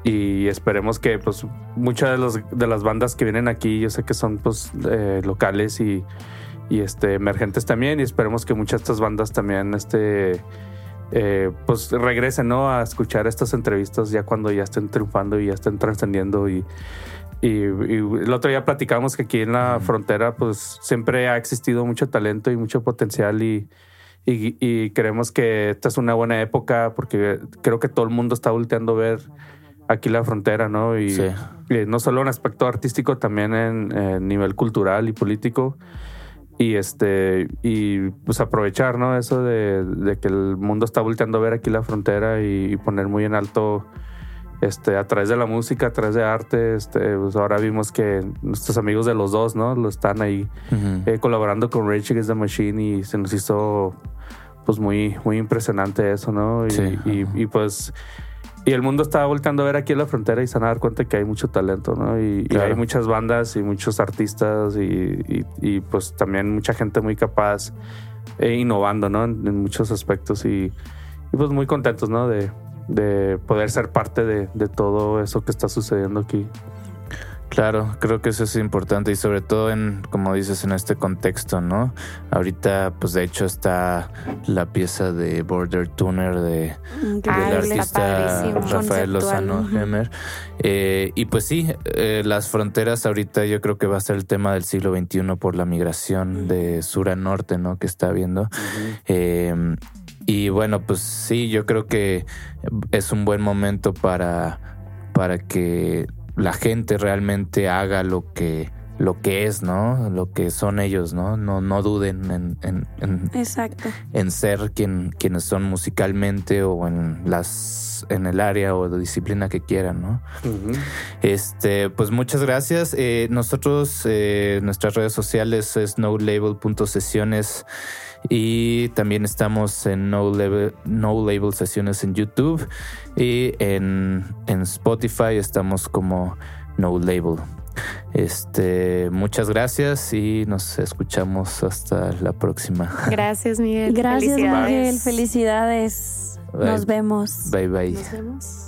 y esperemos que pues muchas de, los, de las bandas que vienen aquí, yo sé que son pues eh, locales y, y este, emergentes también y esperemos que muchas de estas bandas también este, eh, pues regresen ¿no? a escuchar estas entrevistas ya cuando ya estén triunfando y ya estén trascendiendo y, y, y el otro día platicamos que aquí en la frontera pues siempre ha existido mucho talento y mucho potencial y, y, y creemos que esta es una buena época porque creo que todo el mundo está volteando a ver aquí la frontera, ¿no? Y, Sí. no solo en aspecto artístico, también en, en nivel cultural y político. Y este, y pues aprovechar, ¿no? Eso de, de que el mundo está volteando a ver aquí la frontera y poner muy en alto este, a través de la música, a través de arte. Este, pues ahora vimos que nuestros amigos de los dos, ¿no? Lo están ahí eh, colaborando con Rage Against the Machine y se nos hizo pues muy, muy impresionante eso, ¿no? Y, Sí, y- pues y el mundo está volteando a ver aquí en la frontera y se van a dar cuenta que hay mucho talento, ¿no? Y, hay muchas bandas y muchos artistas y, pues también mucha gente muy capaz e innovando, ¿no? En, en muchos aspectos y, y, pues muy contentos, ¿no? De, de poder ser parte de, de todo eso que está sucediendo aquí. Claro, creo que eso es importante y sobre todo en, como dices, en este contexto, ¿no? Ahorita, pues de hecho está la pieza de Border Tuner de, Mm, del artista. Rafael Conceptual, Lozano. Hemer. Eh, y pues sí, eh, las fronteras ahorita yo creo que va a ser el tema del siglo XXI por la migración de sur a norte, ¿no? Que está habiendo. Eh, y bueno, pues sí, yo creo que es un buen momento para, para que la gente realmente haga lo que, lo que es, ¿no? Lo que son ellos, ¿no? No, no duden en, en- en- Exacto. en ser quien, quienes son musicalmente o en las en el área o de disciplina que quieran, ¿no? Este, pues muchas gracias. Eh, nosotros, eh, nuestras redes sociales es nolabel.sesiones y también estamos en No Label, no Label Sesiones en YouTube y en, en Spotify estamos como No Label. Este, muchas gracias y nos escuchamos hasta la próxima. Gracias, Miguel. Gracias, Felicidades. Miguel. Felicidades. Bye. Nos vemos. Bye bye. Nos vemos.